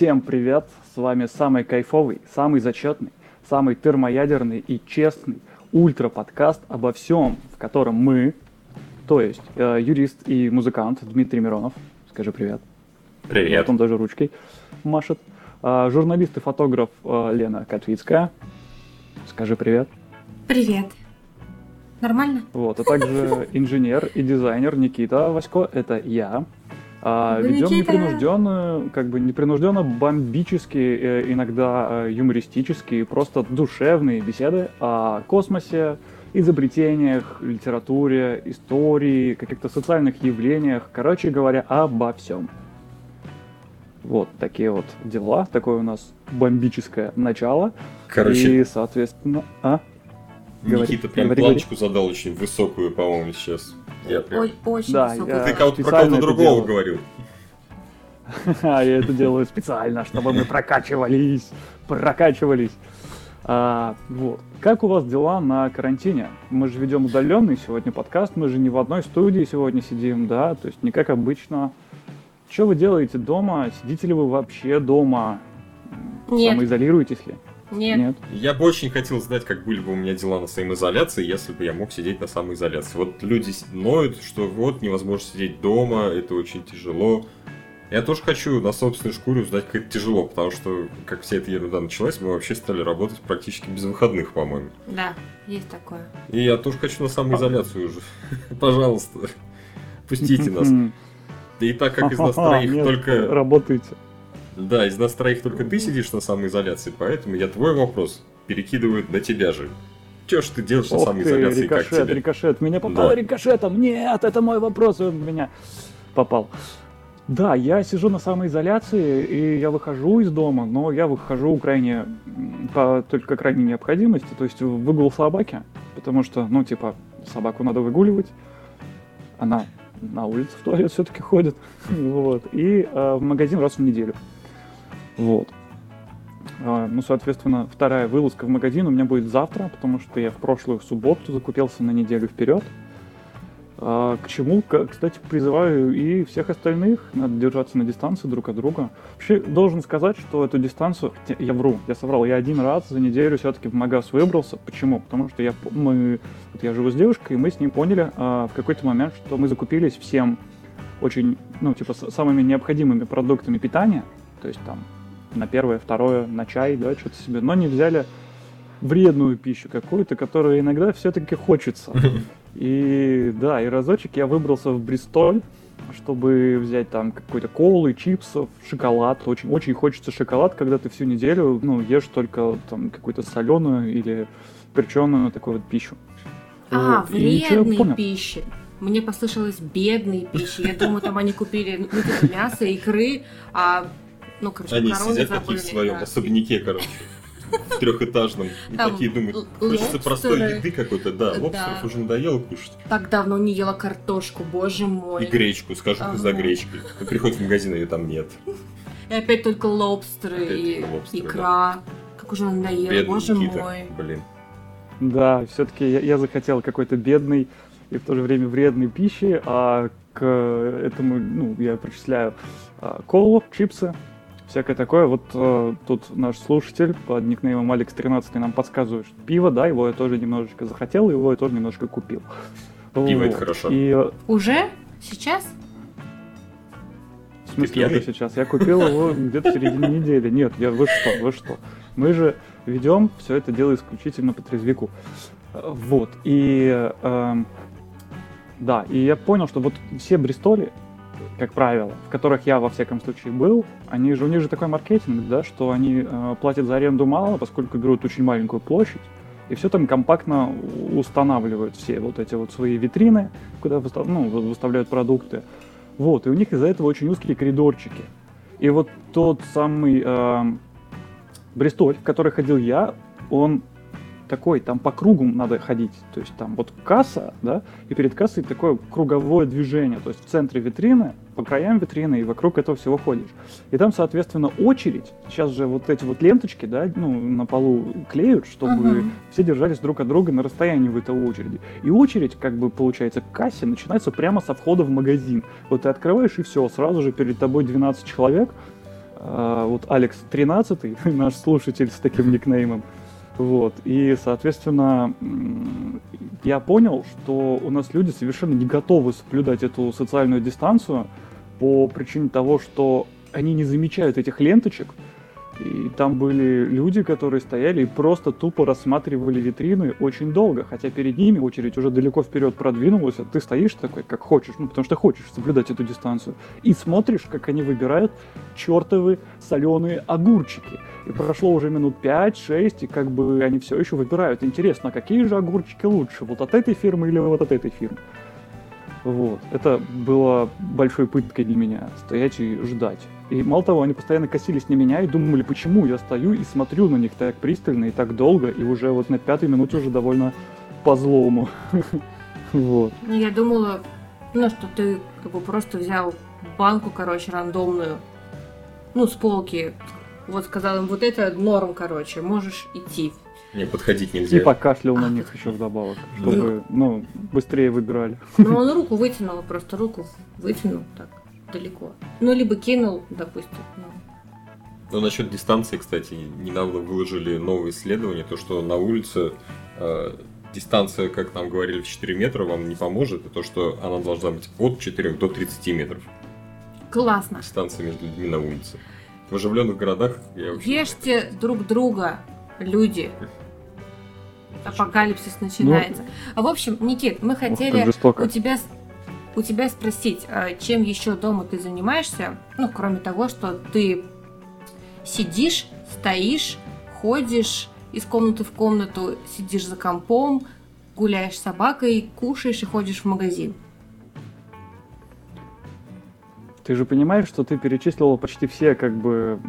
Всем привет! С вами самый кайфовый, самый зачетный, самый термоядерный и честный ультра-подкаст обо всем, в котором мы, то есть э, юрист и музыкант Дмитрий Миронов, скажи привет. Привет. Он даже ручкой машет. Э, журналист и фотограф э, Лена Котвицкая, скажи привет. Привет. Нормально? Вот, а также инженер и дизайнер Никита Васько, это я. А, ведем Никита. непринужденно, как бы непринужденно бомбические, э, иногда э, юмористические, просто душевные беседы о космосе, изобретениях, литературе, истории, каких-то социальных явлениях, короче говоря, обо всем. Вот такие вот дела, такое у нас бомбическое начало. Короче, И, соответственно, а? говори. Никита прям Говори, планочку задал очень высокую, по-моему, сейчас. Я прям... Ой, очень Да, я- Ты кого-то про кого-то это другого делаю. говорил. А я это делаю специально, чтобы мы прокачивались, прокачивались. А, вот. Как у вас дела на карантине? Мы же ведем удаленный сегодня подкаст, мы же не в одной студии сегодня сидим, да, то есть не как обычно. Что вы делаете дома? Сидите ли вы вообще дома? Нет. Самоизолируетесь ли? Нет. Я бы очень хотел знать, как были бы у меня дела на самоизоляции, если бы я мог сидеть на самоизоляции. Вот люди ноют, что вот невозможно сидеть дома, это очень тяжело. Я тоже хочу на собственной шкуре узнать, как это тяжело, потому что, как вся эта ерунда началась, мы вообще стали работать практически без выходных, по-моему. Да, есть такое. И я тоже хочу на самоизоляцию уже. Пожалуйста, пустите нас. И так как из нас троих Нет, только... Работаете. Да, из нас троих только ты сидишь на самоизоляции, поэтому я твой вопрос перекидываю на тебя же. Че ж ты делаешь на Ох ты, самоизоляции, как рикошет, тебе? рикошет. Меня попало Да. рикошетом. Нет, это мой вопрос, он меня попал. Да, я сижу на самоизоляции, и я выхожу из дома, но я выхожу крайне, по только крайней необходимости, то есть выгул собаки, потому что, ну, типа, собаку надо выгуливать, она на улице в туалет все-таки ходит, вот, и э, в магазин раз в неделю, вот. А, Ну, соответственно, вторая вылазка в магазин у меня будет завтра, потому что я в прошлую субботу закупился на неделю вперед. А, К чему, кстати, призываю и всех остальных, надо держаться на дистанции друг от друга. Вообще, должен сказать, что эту дистанцию, я вру, я соврал, я один раз за неделю все-таки в магаз выбрался. Почему? Потому что я, мы, вот я живу с девушкой, и мы с ней поняли а, в какой-то момент, что мы закупились всем очень, ну, типа, самыми необходимыми продуктами питания, то есть там на первое, второе, на чай, да, что-то себе, но не взяли вредную пищу какую-то, которую иногда все-таки хочется. И да, и разочек я выбрался в Бристоль, чтобы взять там какой-то колы, чипсов, шоколад. Очень, очень хочется шоколад, когда ты всю неделю, ну, ешь только там какую-то соленую или перченую такую вот пищу. А, Вот. Вредной пищи. Мне послышалось бедной пищи. Я думаю, там они купили ну, типа мясо, икры, а ну, короче, Они сидят забыли. такие в своем да. особняке, короче, в трехэтажном. И Там такие думают, хочется простой еды какой-то, да, Да. лобстеров уже надоело кушать. Так давно не ела картошку, боже И мой. гречку, скажут, Ага. за гречкой. И Приходит в магазин, ее там нет. И опять только лобстеры Опять и только лобстеры, икра. Как уже надоело, Бедный боже Никита, мой. блин. Да, все-таки я, я захотел какой-то бедный и в то же время вредной пищи, а к этому, ну, я причисляю а, колу, чипсы, всякое такое. Вот э, тут наш слушатель под никнеймом Алекс13 нам подсказывает, что пиво, да, его я тоже немножечко захотел, его я тоже немножко купил. Пиво это Вот. хорошо. И э, Уже? Сейчас? В смысле, это сейчас? Я купил его где-то в середине недели. Нет, я, вы что, вы что? Мы же ведем все это дело исключительно по трезвику. Э, Вот, и... эм, да, и я понял, что вот все Бристоли, как правило, в которых я во всяком случае был, они же, у них же такой маркетинг, да, что они э, платят за аренду мало, поскольку берут очень маленькую площадь, и все там компактно устанавливают все вот эти вот свои витрины, куда выстав- ну, вы- выставляют продукты. Вот, и у них из-за этого очень узкие коридорчики. И вот тот самый эм, Бристоль, в который ходил я, он такой, там по кругу надо ходить. То есть там вот касса, да, и перед кассой такое круговое движение. То есть в центре витрины, по краям витрины и вокруг этого всего ходишь. И там, соответственно, очередь. Сейчас же вот эти вот ленточки, да, ну, на полу клеют, чтобы Мгм. все держались друг от друга на расстоянии в этой очереди. И очередь, как бы, получается, к кассе начинается прямо со входа в магазин. Вот ты открываешь, и все, сразу же перед тобой 12 человек, А, вот Алекс 13, наш слушатель с таким никнеймом. Вот. И, соответственно, я понял, что у нас люди совершенно не готовы соблюдать эту социальную дистанцию по причине того, что они не замечают этих ленточек, и там были люди, которые стояли и просто тупо рассматривали витрины очень долго, хотя перед ними очередь уже далеко вперед продвинулась, а ты стоишь такой, как хочешь, ну потому что хочешь соблюдать эту дистанцию, и смотришь, как они выбирают чертовы соленые огурчики. И прошло уже минут 5-6, и как бы они все еще выбирают. Интересно, а какие же огурчики лучше, вот от этой фирмы или вот от этой фирмы? Вот. Это было большой пыткой для меня, стоять и ждать. И мало того, они постоянно косились на меня и думали, почему я стою и смотрю на них так пристально и так долго, и уже вот на пятой минуте уже довольно по-злому. Вот. Ну, я думала, ну, что ты как бы просто взял банку, короче, рандомную, ну, с полки, вот сказал им, вот это норм, короче, можешь идти. Не, подходить нельзя. И покашлял на них еще вдобавок, чтобы, ну, быстрее выбирали. Ну, он руку вытянул, просто руку вытянул так далеко. Ну, либо кинул, допустим. Ну. Ну, насчет дистанции, кстати, недавно выложили новое исследование, то, что на улице э, дистанция, как нам говорили, в 4 метра вам не поможет, и то, что она должна быть от 4 до 30 метров. Классно. Дистанция между людьми на улице. В оживленных городах я вообще... Ешьте друг друга, люди. Апокалипсис начинается. Ну, а в общем, Никит, мы хотели у тебя у тебя спросить, а чем еще дома ты занимаешься, ну, кроме того, что ты сидишь, стоишь, ходишь из комнаты в комнату, сидишь за компом, гуляешь с собакой, кушаешь и ходишь в магазин. Ты же понимаешь, что ты перечислила почти все как бы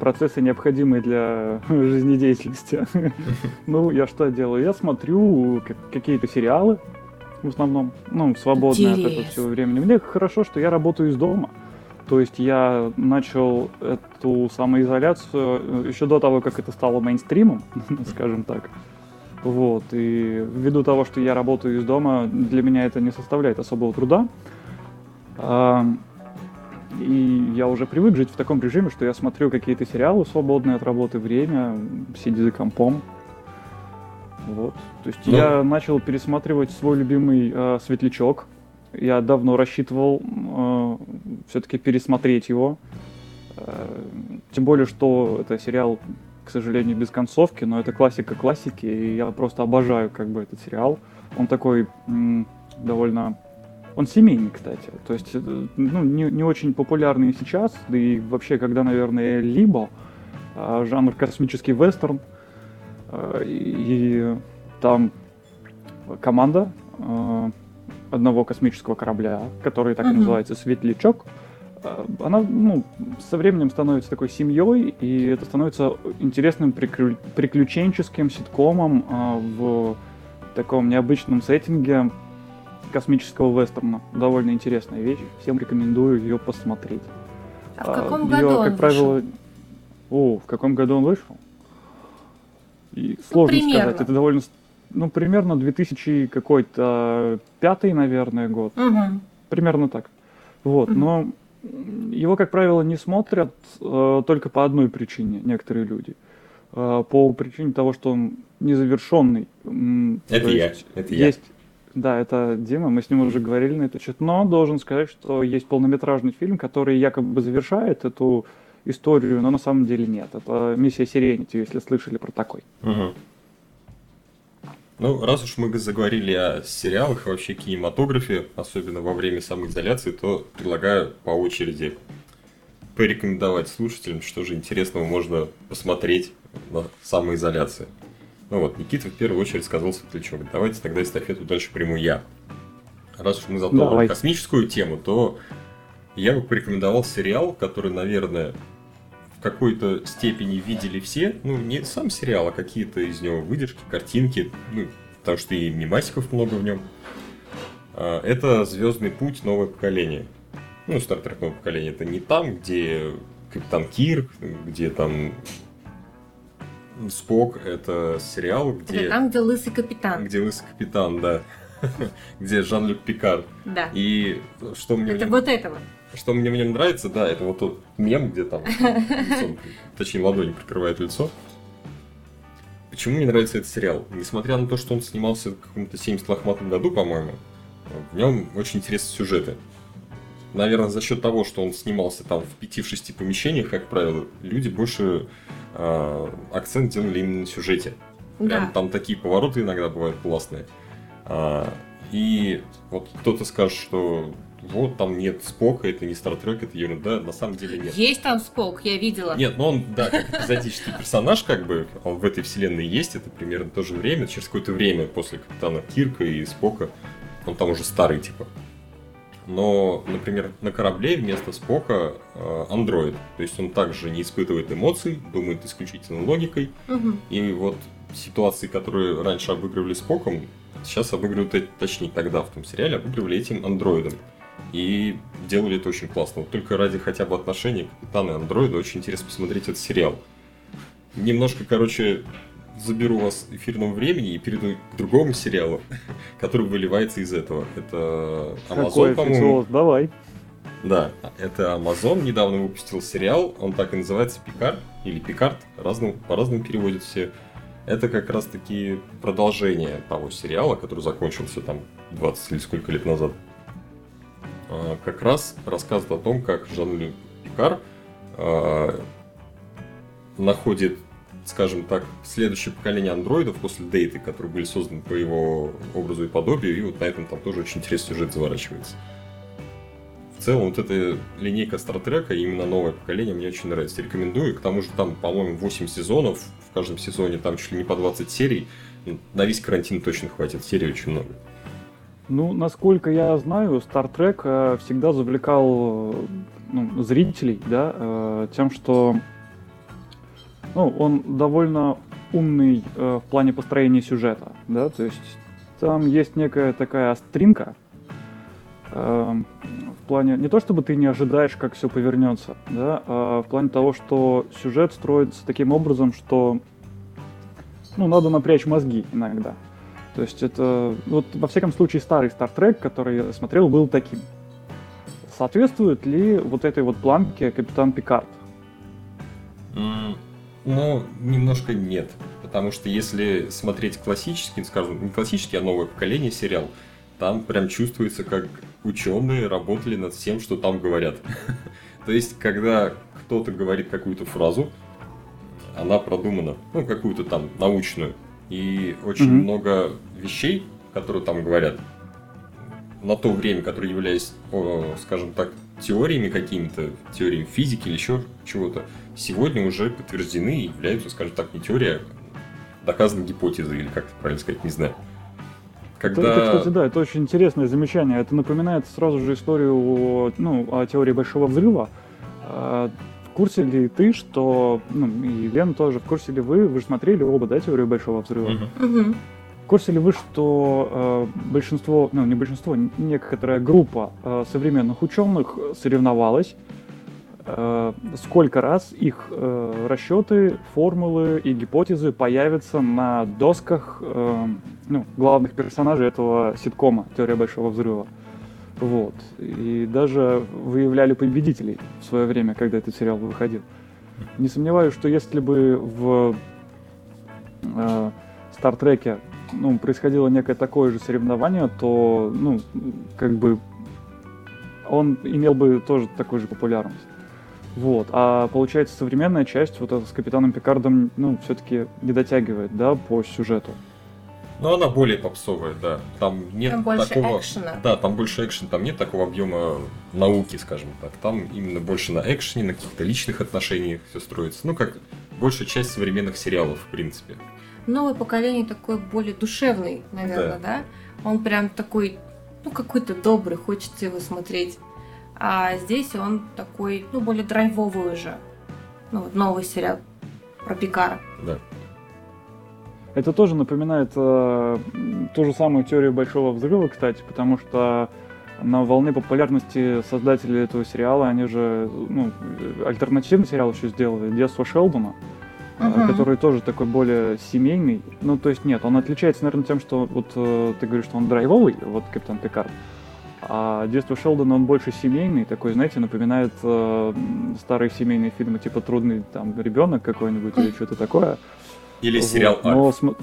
процессы, необходимые для жизнедеятельности. Ну, я что делаю? Я смотрю какие-то сериалы, в основном, ну, свободное Интересно. от этого всего времени. Мне хорошо, что я работаю из дома. То есть я начал эту самоизоляцию э, еще до того, как это стало мейнстримом, скажем так. Вот. И ввиду того, что я работаю из дома, для меня это не составляет особого труда. И я уже привык жить в таком режиме, что я смотрю какие-то сериалы свободные от работы время, сидя за компом. Вот. То есть ну... я начал пересматривать свой любимый э, светлячок. Я давно рассчитывал э, все-таки пересмотреть его. Э, тем более, что это сериал, к сожалению, без концовки, но это классика классики, и я просто обожаю как бы этот сериал. Он такой м, довольно он семейный, кстати. То есть, э, ну, не, не очень популярный сейчас, да и вообще, когда, наверное, либо а, жанр космический вестерн, и там команда а, одного космического корабля, который так и называется «Светлячок», она ну, со временем становится такой семьей, и это становится интересным приключенческим ситкомом в таком необычном сеттинге, космического вестерна. Довольно интересная вещь. Всем рекомендую ее посмотреть. А в каком а, году ее, он как правило, вышел? О, в каком году он вышел? И сложно ну, сказать. Это довольно... Ну, примерно 2000 какой-то пятый, наверное, год. Угу. Примерно так. Вот, угу. но его, как правило, не смотрят э, только по одной причине некоторые люди. Э, по причине того, что он незавершенный. Это я. Это есть, я. Да, это Дима, мы с ним уже говорили на этот счет, но должен сказать, что есть полнометражный фильм, который якобы завершает эту историю, но на самом деле нет. Это «Миссия Сиренити», если слышали про такой. Угу. Ну, раз уж мы заговорили о сериалах и вообще кинематографе, особенно во время самоизоляции, то предлагаю по очереди порекомендовать слушателям, что же интересного можно посмотреть на самоизоляции. Ну вот, Никита в первую очередь сказал Светлячок. Давайте тогда эстафету дальше приму я. Раз уж мы затронули космическую тему, то я бы порекомендовал сериал, который, наверное, какой-то степени видели все. Ну, не сам сериал, а какие-то из него выдержки, картинки. Ну, потому что и мимасиков много в нем. А, это Звездный путь новое поколение. Ну, Стартрек новое поколение. Это не там, где Капитан Кирк, где там Спок это сериал, где... Это там, где лысый капитан. Где лысый капитан, да. где Жан-Люк Пикар. Да. И что мне... Это вот этого. Что мне в нем нравится, да, это вот тот мем, где там лицом, точнее, ладони прикрывает лицо. Почему мне нравится этот сериал? Несмотря на то, что он снимался в каком-то 70 лохматом году, по-моему, в нем очень интересные сюжеты. Наверное, за счет того, что он снимался там в 5-6 помещениях, как правило, люди больше э, акцент делали именно на сюжете. Прям, да. Там такие повороты иногда бывают классные. А, и вот кто-то скажет, что вот там нет Спока, это не Стартрек, это ерунда, на самом деле нет. Есть там Спок, я видела. Нет, но он, да, как эпизодический персонаж, как бы, он в этой вселенной есть, это примерно то же время, через какое-то время после Капитана Кирка и Спока, он там уже старый, типа. Но, например, на корабле вместо Спока э, андроид. То есть он также не испытывает эмоций, думает исключительно логикой. Угу. И вот ситуации, которые раньше обыгрывали Споком, сейчас обыгрывают, точнее тогда в том сериале, обыгрывали этим андроидом. И делали это очень классно. Вот только ради хотя бы отношений капитана и андроида очень интересно посмотреть этот сериал. Немножко, короче, заберу вас эфирного времени и перейду к другому сериалу, который выливается из этого. Это Amazon, по-моему. Давай. Да, это Amazon недавно выпустил сериал, он так и называется Пикар или Пикард, по-разному переводят все. Это как раз таки продолжение того сериала, который закончился там 20 или сколько лет назад. А, как раз рассказывает о том, как Жан-Люк Пикар а, находит, скажем так, следующее поколение андроидов после Дейты, которые были созданы по его образу и подобию, и вот на этом там тоже очень интересный сюжет заворачивается. В целом, вот эта линейка Стартрека, именно новое поколение, мне очень нравится. Рекомендую. К тому же там, по-моему, 8 сезонов. В каждом сезоне там чуть ли не по 20 серий. На весь карантин точно хватит. Серий очень много. Ну, насколько я знаю, Star Trek э, всегда завлекал ну, зрителей, да, э, тем, что ну, он довольно умный э, в плане построения сюжета, да, то есть там есть некая такая остринка, в плане не то чтобы ты не ожидаешь, как все повернется, да, а в плане того, что сюжет строится таким образом, что ну, надо напрячь мозги иногда. То есть это, вот во всяком случае, старый Star Trek, который я смотрел, был таким. Соответствует ли вот этой вот планке Капитан Пикард? Mm, ну, немножко нет. Потому что если смотреть классический, скажем, не классический, а новое поколение сериал, там прям чувствуется, как ученые работали над всем, что там говорят. То есть, когда кто-то говорит какую-то фразу, она продумана, ну, какую-то там научную, и очень mm-hmm. много вещей, которые там говорят, на то время, которые являлись, скажем так, теориями какими-то, теориями физики или еще чего-то, сегодня уже подтверждены и являются, скажем так, не теория, а доказанной гипотезой, или как правильно сказать, не знаю. Когда... Это, это, кстати, да, это очень интересное замечание. Это напоминает сразу же историю ну, о теории Большого Взрыва. Курсе ли ты, что, ну, и Лен тоже, в курсе ли вы, вы же смотрели оба, да, теорию Большого Взрыва? Uh-huh. В курсе ли вы, что э, большинство, ну не большинство, некоторая группа э, современных ученых соревновалась, э, сколько раз их э, расчеты, формулы и гипотезы появятся на досках э, ну, главных персонажей этого ситкома «Теория Большого Взрыва». Вот. И даже выявляли победителей в свое время, когда этот сериал выходил. Не сомневаюсь, что если бы в э, Стартреке ну, происходило некое такое же соревнование, то, ну, как бы он имел бы тоже такую же популярность. Вот. А получается, современная часть вот эта с Капитаном Пикардом, ну, все-таки не дотягивает, да, по сюжету. Ну, она более попсовая, да. Там нет там больше такого... экшена. Да, там больше экшена, там нет такого объема науки, скажем так. Там именно больше на экшене, на каких-то личных отношениях все строится. Ну, как большая часть современных сериалов, в принципе. Новое поколение такой более душевный, наверное, да? да? Он прям такой, ну, какой-то добрый, хочется его смотреть. А здесь он такой, ну, более драйвовый уже. Ну, вот новый сериал про Пикара. Да. Это тоже напоминает э, ту же самую теорию Большого Взрыва, кстати, потому что на волне популярности создатели этого сериала, они же ну, альтернативный сериал еще сделали «Детство Шелдона», uh-huh. который тоже такой более семейный. Ну, то есть нет, он отличается, наверное, тем, что вот э, ты говоришь, что он драйвовый, вот Капитан Пикард, А детство Шелдона, он больше семейный, такой, знаете, напоминает э, старые семейные фильмы, типа «Трудный там ребенок» какой-нибудь или что-то такое. Или сериал вот. Но, см...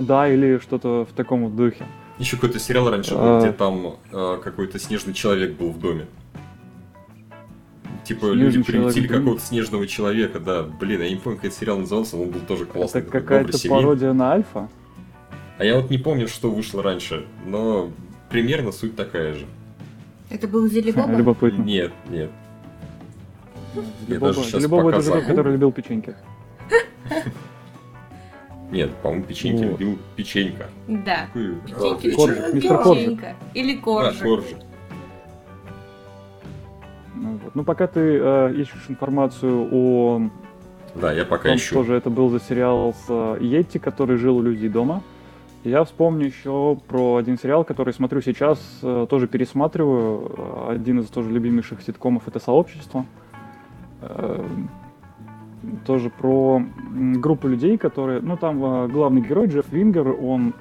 Да, или что-то в таком духе. Еще какой-то сериал раньше был, а... где там э, какой-то снежный человек был в доме. Типа Снежный люди приютили какого-то снежного человека, да. Блин, я не помню, как этот сериал назывался, но он был тоже классный. Это какая-то пародия на Альфа? А я вот не помню, что вышло раньше, но примерно суть такая же. Это был Зелебоба? Любопытно. Нет, нет. Я даже сейчас Зелебоба это же который любил печеньки. Нет, по-моему, печеньки любил печенька. Да. Печеньки любил печенька. Или коржик. А, коржик. Ну, вот. ну, пока ты э, ищешь информацию о да, я пока том, ищу. Что же это был за сериал с э, Йетти, который жил у людей дома. Я вспомню еще про один сериал, который смотрю сейчас, э, тоже пересматриваю. Один из тоже любимейших ситкомов это «Сообщество». Э, тоже про группу людей, которые... Ну, там э, главный герой Джефф Вингер, он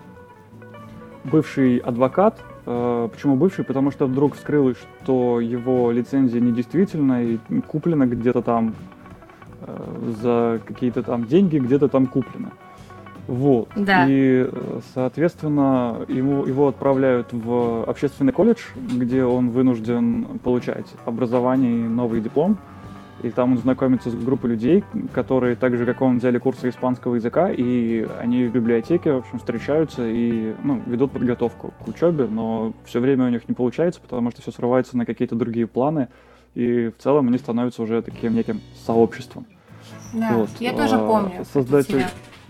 бывший адвокат. Почему бывший? Потому что вдруг вскрылось, что его лицензия недействительна и куплена где-то там за какие-то там деньги, где-то там куплена. Вот. Да. И, соответственно, ему, его отправляют в общественный колледж, где он вынужден получать образование и новый диплом. И там он знакомится с группой людей, которые так же, как он, взяли курсы испанского языка, и они в библиотеке, в общем, встречаются и ну, ведут подготовку к учебе, но все время у них не получается, потому что все срывается на какие-то другие планы, и в целом они становятся уже таким неким сообществом. Да, вот. я тоже а, помню. Создатель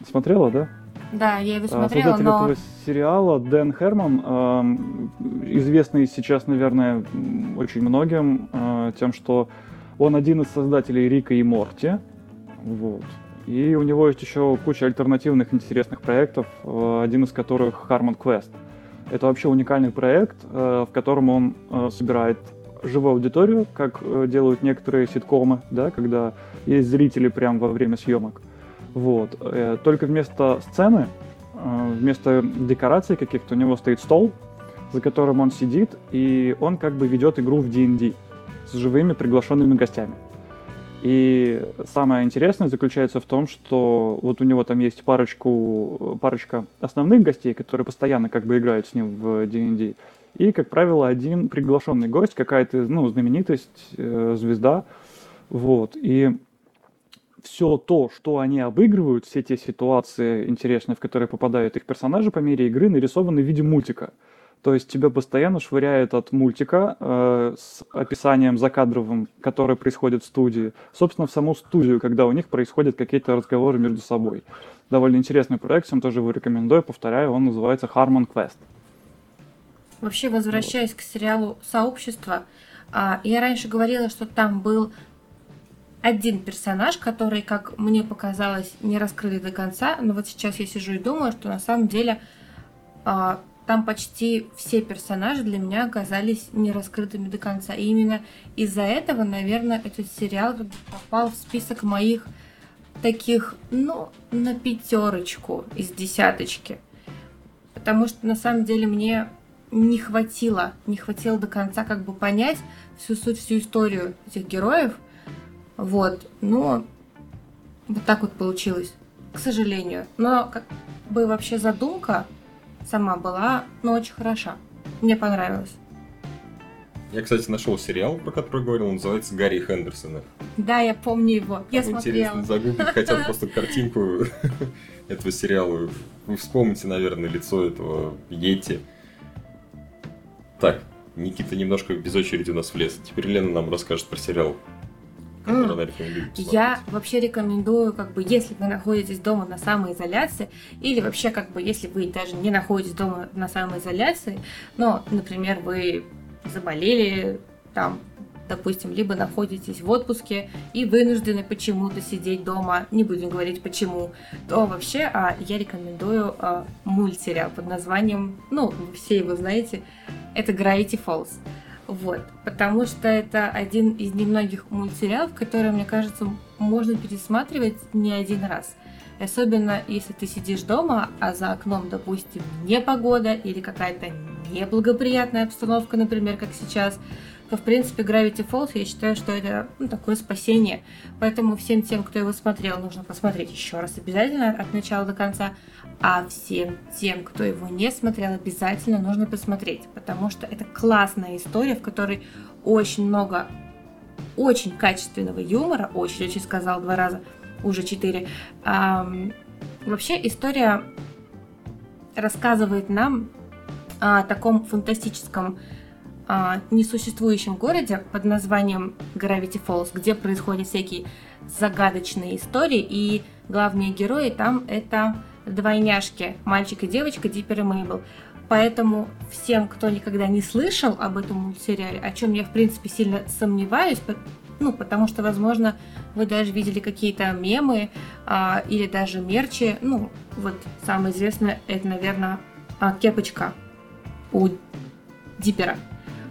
Смотрела, да? Да, я его а, смотрела, Создатель но... этого сериала Дэн Херман, известный сейчас, наверное, очень многим э, тем, что он один из создателей Рика и Морти. Вот. И у него есть еще куча альтернативных интересных проектов, э, один из которых Harmon Quest. Это вообще уникальный проект, э, в котором он собирает живую аудиторию, как делают некоторые ситкомы, да, когда есть зрители прямо во время съемок. Вот. Э, только вместо сцены, э, вместо декораций каких-то у него стоит стол, за которым он сидит, и он как бы ведет игру в D&D живыми приглашенными гостями. И самое интересное заключается в том, что вот у него там есть парочку, парочка основных гостей, которые постоянно как бы играют с ним в D&D. И, как правило, один приглашенный гость, какая-то, ну, знаменитость, э, звезда. Вот. И все то, что они обыгрывают, все те ситуации интересные, в которые попадают их персонажи по мере игры, нарисованы в виде мультика. То есть тебя постоянно швыряет от мультика э, с описанием закадровым, которое происходит в студии, собственно, в саму студию, когда у них происходят какие-то разговоры между собой. Довольно интересный проект, всем тоже его рекомендую, повторяю, он называется Harmon Quest. Вообще, возвращаясь к сериалу «Сообщество», а, я раньше говорила, что там был один персонаж, который, как мне показалось, не раскрыли до конца, но вот сейчас я сижу и думаю, что на самом деле э, там почти все персонажи для меня оказались не раскрытыми до конца. И именно из-за этого, наверное, этот сериал попал в список моих таких, ну, на пятерочку из десяточки. Потому что на самом деле мне не хватило, не хватило до конца как бы понять всю суть, всю историю этих героев – вот, но вот так вот получилось, к сожалению. Но как бы вообще задумка сама была, ну, очень хороша. Мне понравилось. Я, кстати, нашел сериал, про который говорил, он называется Гарри Хендерсона. Да, я помню его. Я Интересно смотрела. загуглить хотя бы просто картинку этого сериала. Вы вспомните, наверное, лицо этого Йети. Так, Никита немножко без очереди у нас влез. Теперь Лена нам расскажет про сериал я вообще рекомендую, как бы, если вы находитесь дома на самоизоляции, или вообще, как бы, если вы даже не находитесь дома на самоизоляции, но, например, вы заболели, там, допустим, либо находитесь в отпуске и вынуждены почему-то сидеть дома, не будем говорить почему, то вообще а, я рекомендую а, мультсериал под названием, ну, все его знаете, это Gravity Falls. Вот, потому что это один из немногих мультсериалов, который, мне кажется, можно пересматривать не один раз. Особенно если ты сидишь дома, а за окном, допустим, не погода или какая-то неблагоприятная обстановка, например, как сейчас, то, в принципе, Gravity Falls, я считаю, что это ну, такое спасение. Поэтому всем тем, кто его смотрел, нужно посмотреть еще раз обязательно от начала до конца. А всем тем, кто его не смотрел, обязательно нужно посмотреть, потому что это классная история, в которой очень много очень качественного юмора, очень-очень сказал два раза, уже четыре. Вообще история рассказывает нам о таком фантастическом а, несуществующем городе под названием Gravity Falls, где происходят всякие загадочные истории, и главные герои там это двойняшки, мальчик и девочка Диппер и Мейбл. Поэтому всем, кто никогда не слышал об этом мультсериале, о чем я в принципе сильно сомневаюсь, ну, потому что, возможно, вы даже видели какие-то мемы а, или даже мерчи. Ну, вот самое известное, это, наверное, а, кепочка у Диппера.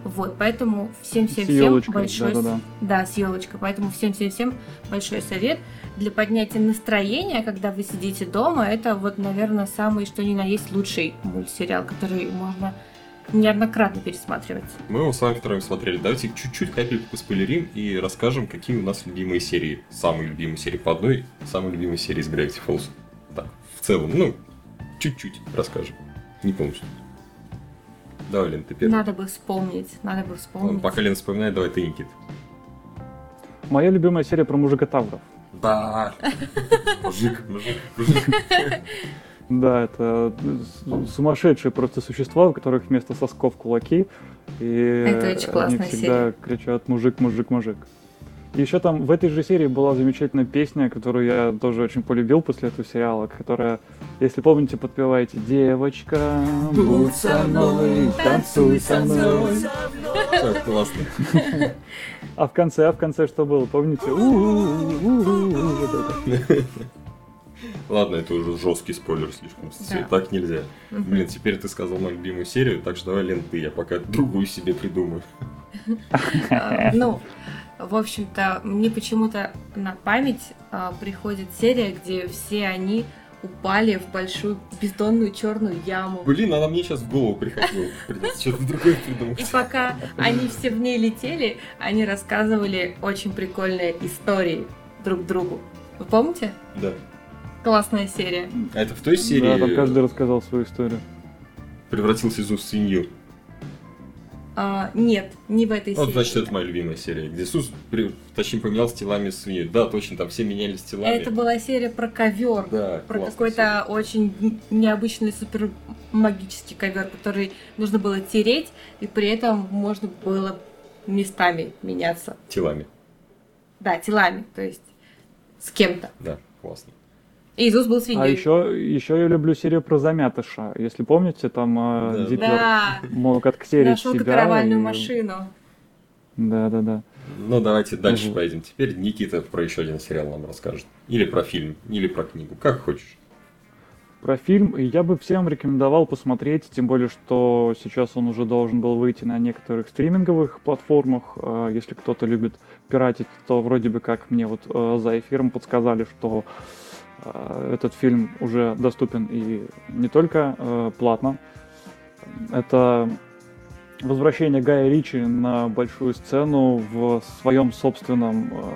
Вот, поэтому всем-всем-всем большой... Да, да, да. да, с елочкой. Поэтому всем-всем-всем большой совет для поднятия настроения, когда вы сидите дома. Это вот, наверное, самый что ни на есть лучший мультсериал, который можно неоднократно пересматривать. Мы его с вами втроем смотрели. Давайте чуть-чуть капельку поспойлерим и расскажем, какие у нас любимые серии. Самые любимые серии по одной, самые любимые серии из Gravity Falls. Так, в целом, ну, чуть-чуть расскажем. Не полностью. Давай, Лен, ты первый. Надо бы вспомнить, надо бы вспомнить. Пока Лен вспоминает, давай ты, Никит. Моя любимая серия про мужика-тавров. Да. Мужик, мужик, мужик. Да, это сумасшедшие просто существа, у которых вместо сосков кулаки. И это очень классная они всегда серия. кричат мужик, мужик, мужик. Еще там в этой же серии была замечательная песня, которую я тоже очень полюбил после этого сериала, которая, если помните, подпеваете «Девочка, будь со мной, танцуй со мной». Классно. А в конце, а в конце что было, помните? Ладно, это уже жесткий спойлер слишком. Да. Так нельзя. Блин, теперь ты сказал мою любимую серию, так что давай лен ты, я пока другую себе придумаю. Ну, в общем-то, мне почему-то на память а, приходит серия, где все они упали в большую бездонную черную яму. Блин, она мне сейчас в голову приходила. Придется что-то другое придумать. И пока они все в ней летели, они рассказывали очень прикольные истории друг другу. Вы помните? Да. Классная серия. А это в той серии? Да, там каждый рассказал свою историю. Превратился из в свинью. А, нет, не в этой вот, серии. значит, это моя любимая серия, где Иисус, при, точнее, поменялся телами с свиньей. Да, точно, там все менялись телами. Это была серия про ковер. Да, Про какой-то очень необычный супер магический ковер, который нужно было тереть, и при этом можно было местами меняться. Телами. Да, телами, то есть с кем-то. Да, классно. Иисус был свиньей. А еще, еще я люблю серию про замятыша. Если помните, там э, да. Диппер да. мог отксерить Нашел себя. каравальную и... машину. Да, да, да. Ну, давайте дальше угу. пойдем. Теперь Никита про еще один сериал нам расскажет. Или про фильм, или про книгу. Как хочешь. Про фильм я бы всем рекомендовал посмотреть, тем более, что сейчас он уже должен был выйти на некоторых стриминговых платформах. Э, если кто-то любит пиратить, то вроде бы как мне вот э, за эфиром подсказали, что этот фильм уже доступен и не только э, платно. Это возвращение Гая Ричи на большую сцену в своем собственном э,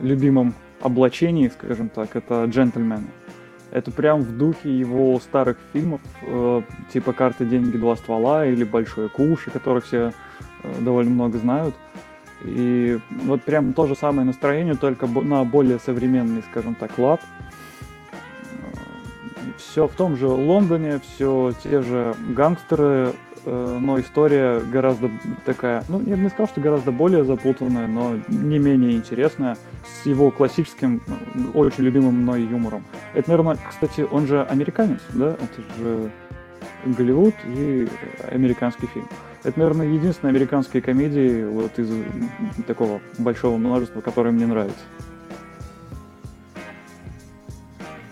любимом облачении, скажем так, это джентльмены. Это прям в духе его старых фильмов, э, типа «Карты, деньги, два ствола» или «Большой куш», которых все э, довольно много знают. И вот прям то же самое настроение, только на более современный, скажем так, лад. Все в том же Лондоне, все те же гангстеры, э, но история гораздо такая, ну, я бы не сказал, что гораздо более запутанная, но не менее интересная, с его классическим, очень любимым мной юмором. Это, наверное, кстати, он же американец, да? Это же Голливуд и американский фильм. Это, наверное, единственная американская комедия вот из такого большого множества, которая мне нравится.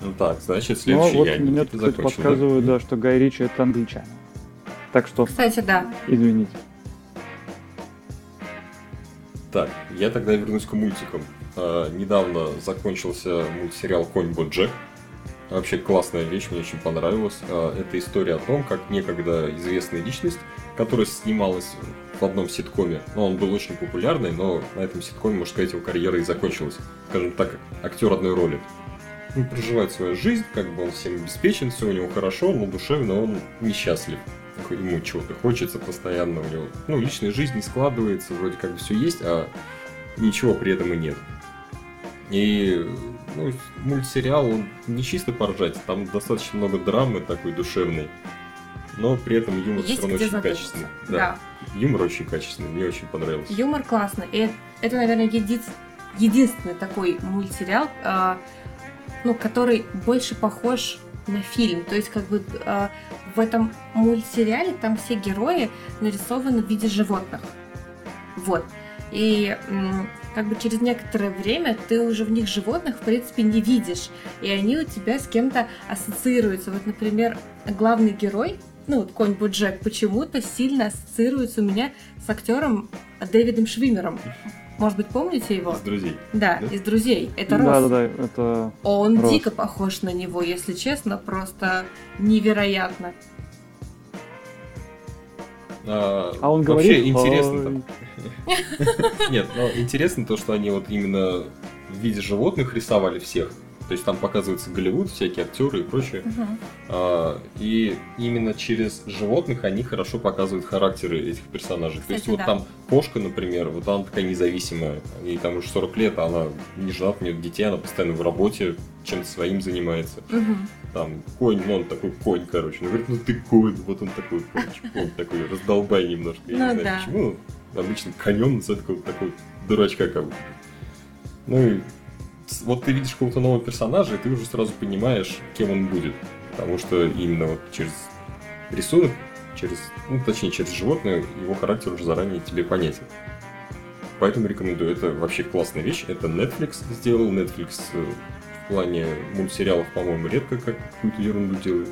Ну так, значит, следующий ну, вот я мне тут подсказывают, да? что Гай Ричи это англичанин. Так что... Кстати, да. Извините. Так, я тогда вернусь к мультикам. А, недавно закончился мультсериал «Конь Боджек». вообще классная вещь, мне очень понравилась. А, это история о том, как некогда известная личность, которая снималась в одном ситкоме, но он был очень популярный, но на этом ситкоме, можно сказать, его карьера и закончилась. Скажем так, актер одной роли. Он проживает свою жизнь, как бы он всем обеспечен, все у него хорошо, но душевно он несчастлив. Ему чего-то хочется постоянно, у него, ну, личная жизнь не складывается, вроде как бы все есть, а ничего при этом и нет. И ну, мультсериал, он не чисто поржать, там достаточно много драмы такой душевной, но при этом юмор Есть все равно очень качественный. Да. да. Юмор очень качественный, мне очень понравился. Юмор классный. И это, наверное, еди... единственный такой мультсериал, э, ну, который больше похож на фильм. То есть, как бы э, в этом мультсериале там все герои нарисованы в виде животных. Вот. И как бы через некоторое время ты уже в них животных, в принципе, не видишь. И они у тебя с кем-то ассоциируются. Вот, например, главный герой, ну, вот конь Боджек, почему-то сильно ассоциируется у меня с актером Дэвидом Швимером. Может быть, помните его? Из друзей. Да, да? из друзей. Это Рос. Да, да, да, это. Он Рос. дико похож на него, если честно, просто невероятно. А, а он вообще говорит, интересно. Нет, но интересно то, что они вот именно в виде животных рисовали всех. То есть там показывается Голливуд, всякие актеры и прочее. Uh-huh. А, и именно через животных они хорошо показывают характеры этих персонажей. Кстати, То есть да. вот там кошка, например, вот она такая независимая. Ей там уже 40 лет, а она не женат, нет детей, она постоянно в работе, чем-то своим занимается. Uh-huh. Там конь, ну он такой конь, короче. Он говорит, ну ты конь, вот он такой конь, он такой раздолбай немножко. Я ну, не знаю да. почему. Обычно конем называют такой, дурачка как бы. Ну и вот ты видишь какого-то нового персонажа, и ты уже сразу понимаешь, кем он будет. Потому что именно вот через рисунок, через, ну, точнее, через животное, его характер уже заранее тебе понятен. Поэтому рекомендую. Это вообще классная вещь. Это Netflix сделал. Netflix э, в плане мультсериалов, по-моему, редко как какую-то ерунду делает.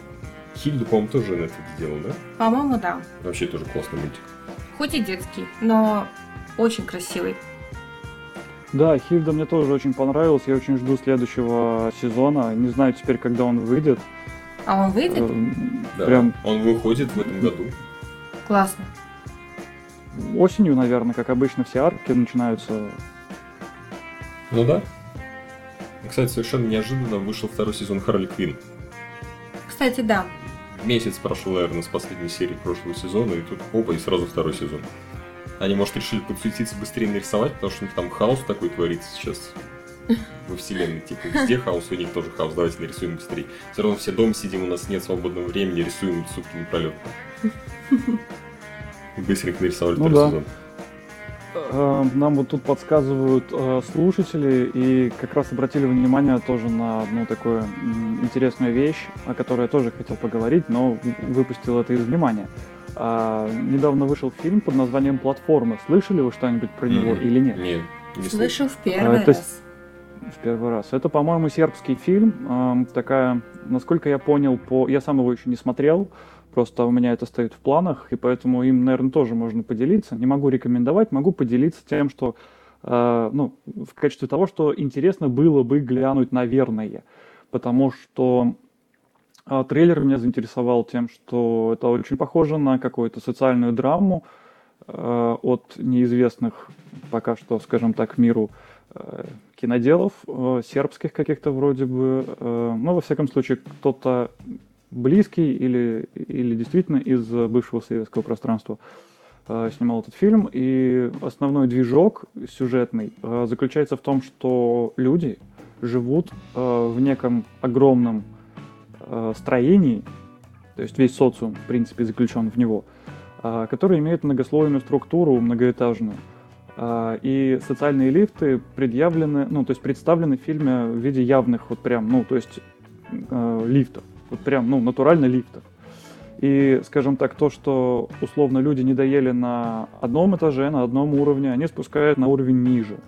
Хильду, по-моему, тоже Netflix сделал, да? По-моему, да. Вообще тоже классный мультик. Хоть и детский, но очень красивый. Да, Хильда мне тоже очень понравился. Я очень жду следующего сезона. Не знаю теперь, когда он выйдет. А он выйдет? Да, Прям... он выходит в этом году. Классно. Осенью, наверное, как обычно, все арки начинаются. Ну да. Кстати, совершенно неожиданно вышел второй сезон Харли Квин. Кстати, да. Месяц прошел, наверное, с последней серии прошлого сезона, и тут опа, и сразу второй сезон. Они, может, решили подсуетиться быстрее нарисовать, потому что у них там хаос такой творится сейчас во вселенной. Типа, везде хаос, у них тоже хаос, давайте нарисуем быстрее. Все равно все дома сидим, у нас нет свободного времени, рисуем сутки напролет. Быстренько нарисовали ну, да. сезон. Э, нам вот тут подсказывают э, слушатели и как раз обратили внимание тоже на одну такую интересную вещь, о которой я тоже хотел поговорить, но выпустил это из внимания. А, недавно вышел фильм под названием «Платформа». Слышали вы что-нибудь про него mm-hmm. или нет? Нет. Не Слышал в первый а, раз. В первый раз. Это, по-моему, сербский фильм. Э, такая, насколько я понял, по... я сам его еще не смотрел, просто у меня это стоит в планах, и поэтому им, наверное, тоже можно поделиться. Не могу рекомендовать, могу поделиться тем, что э, ну, в качестве того, что интересно было бы глянуть, наверное. Потому что а трейлер меня заинтересовал тем, что это очень похоже на какую-то социальную драму э, от неизвестных пока что, скажем так, миру э, киноделов, э, сербских каких-то вроде бы. Э, ну, во всяком случае, кто-то близкий или, или действительно из бывшего советского пространства э, снимал этот фильм. И основной движок сюжетный э, заключается в том, что люди живут э, в неком огромном э, строений, то есть весь социум, в принципе, заключен в него, э, который имеет многослойную структуру, многоэтажную. Э, и социальные лифты предъявлены, ну, то есть представлены в фильме в виде явных, вот прям, ну, то есть лифтов, вот прям, ну, натурально лифтов. И, скажем так, то, что условно люди не доели на одном этаже, на одном уровне, они спускают на уровень ниже.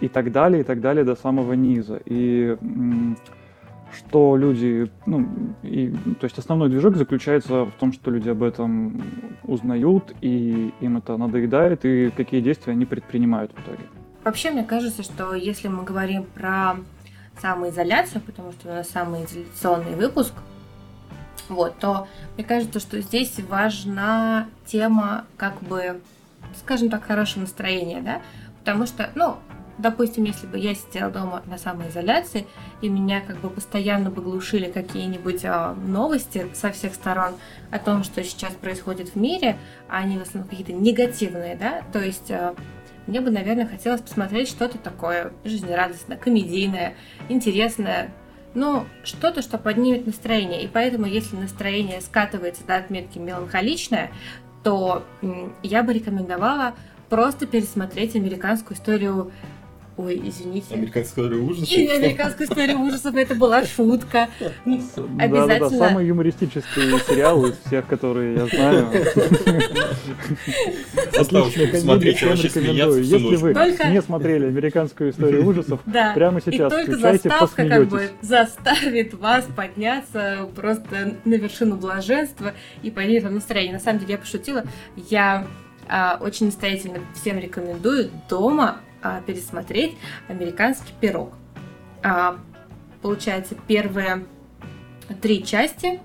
И так далее, и так далее до самого низа. И что люди, ну, и, то есть основной движок заключается в том, что люди об этом узнают, и им это надоедает, и какие действия они предпринимают в итоге. Вообще, мне кажется, что если мы говорим про самоизоляцию, потому что у нас самоизоляционный выпуск, вот, то мне кажется, что здесь важна тема как бы, скажем так, хорошего настроения, да, потому что, ну, допустим, если бы я сидела дома на самоизоляции, и меня как бы постоянно бы глушили какие-нибудь а, новости со всех сторон о том, что сейчас происходит в мире, а они в основном какие-то негативные, да, то есть а, мне бы, наверное, хотелось посмотреть что-то такое жизнерадостное, комедийное, интересное, ну, что-то, что поднимет настроение. И поэтому, если настроение скатывается до отметки меланхоличное, то я бы рекомендовала просто пересмотреть американскую историю Ой, извините. Американская история ужасов. И американская история ужасов, это была шутка. Обязательно. Да, да, самый юмористический сериал из всех, которые я знаю. Отличная комедия, всем рекомендую. Если вы не смотрели американскую историю ужасов, прямо сейчас включайте, посмеетесь. как бы заставит вас подняться просто на вершину блаженства и поднять вам настроение. На самом деле, я пошутила. Я а, очень настоятельно всем рекомендую дома а, пересмотреть «Американский пирог». А, получается, первые три части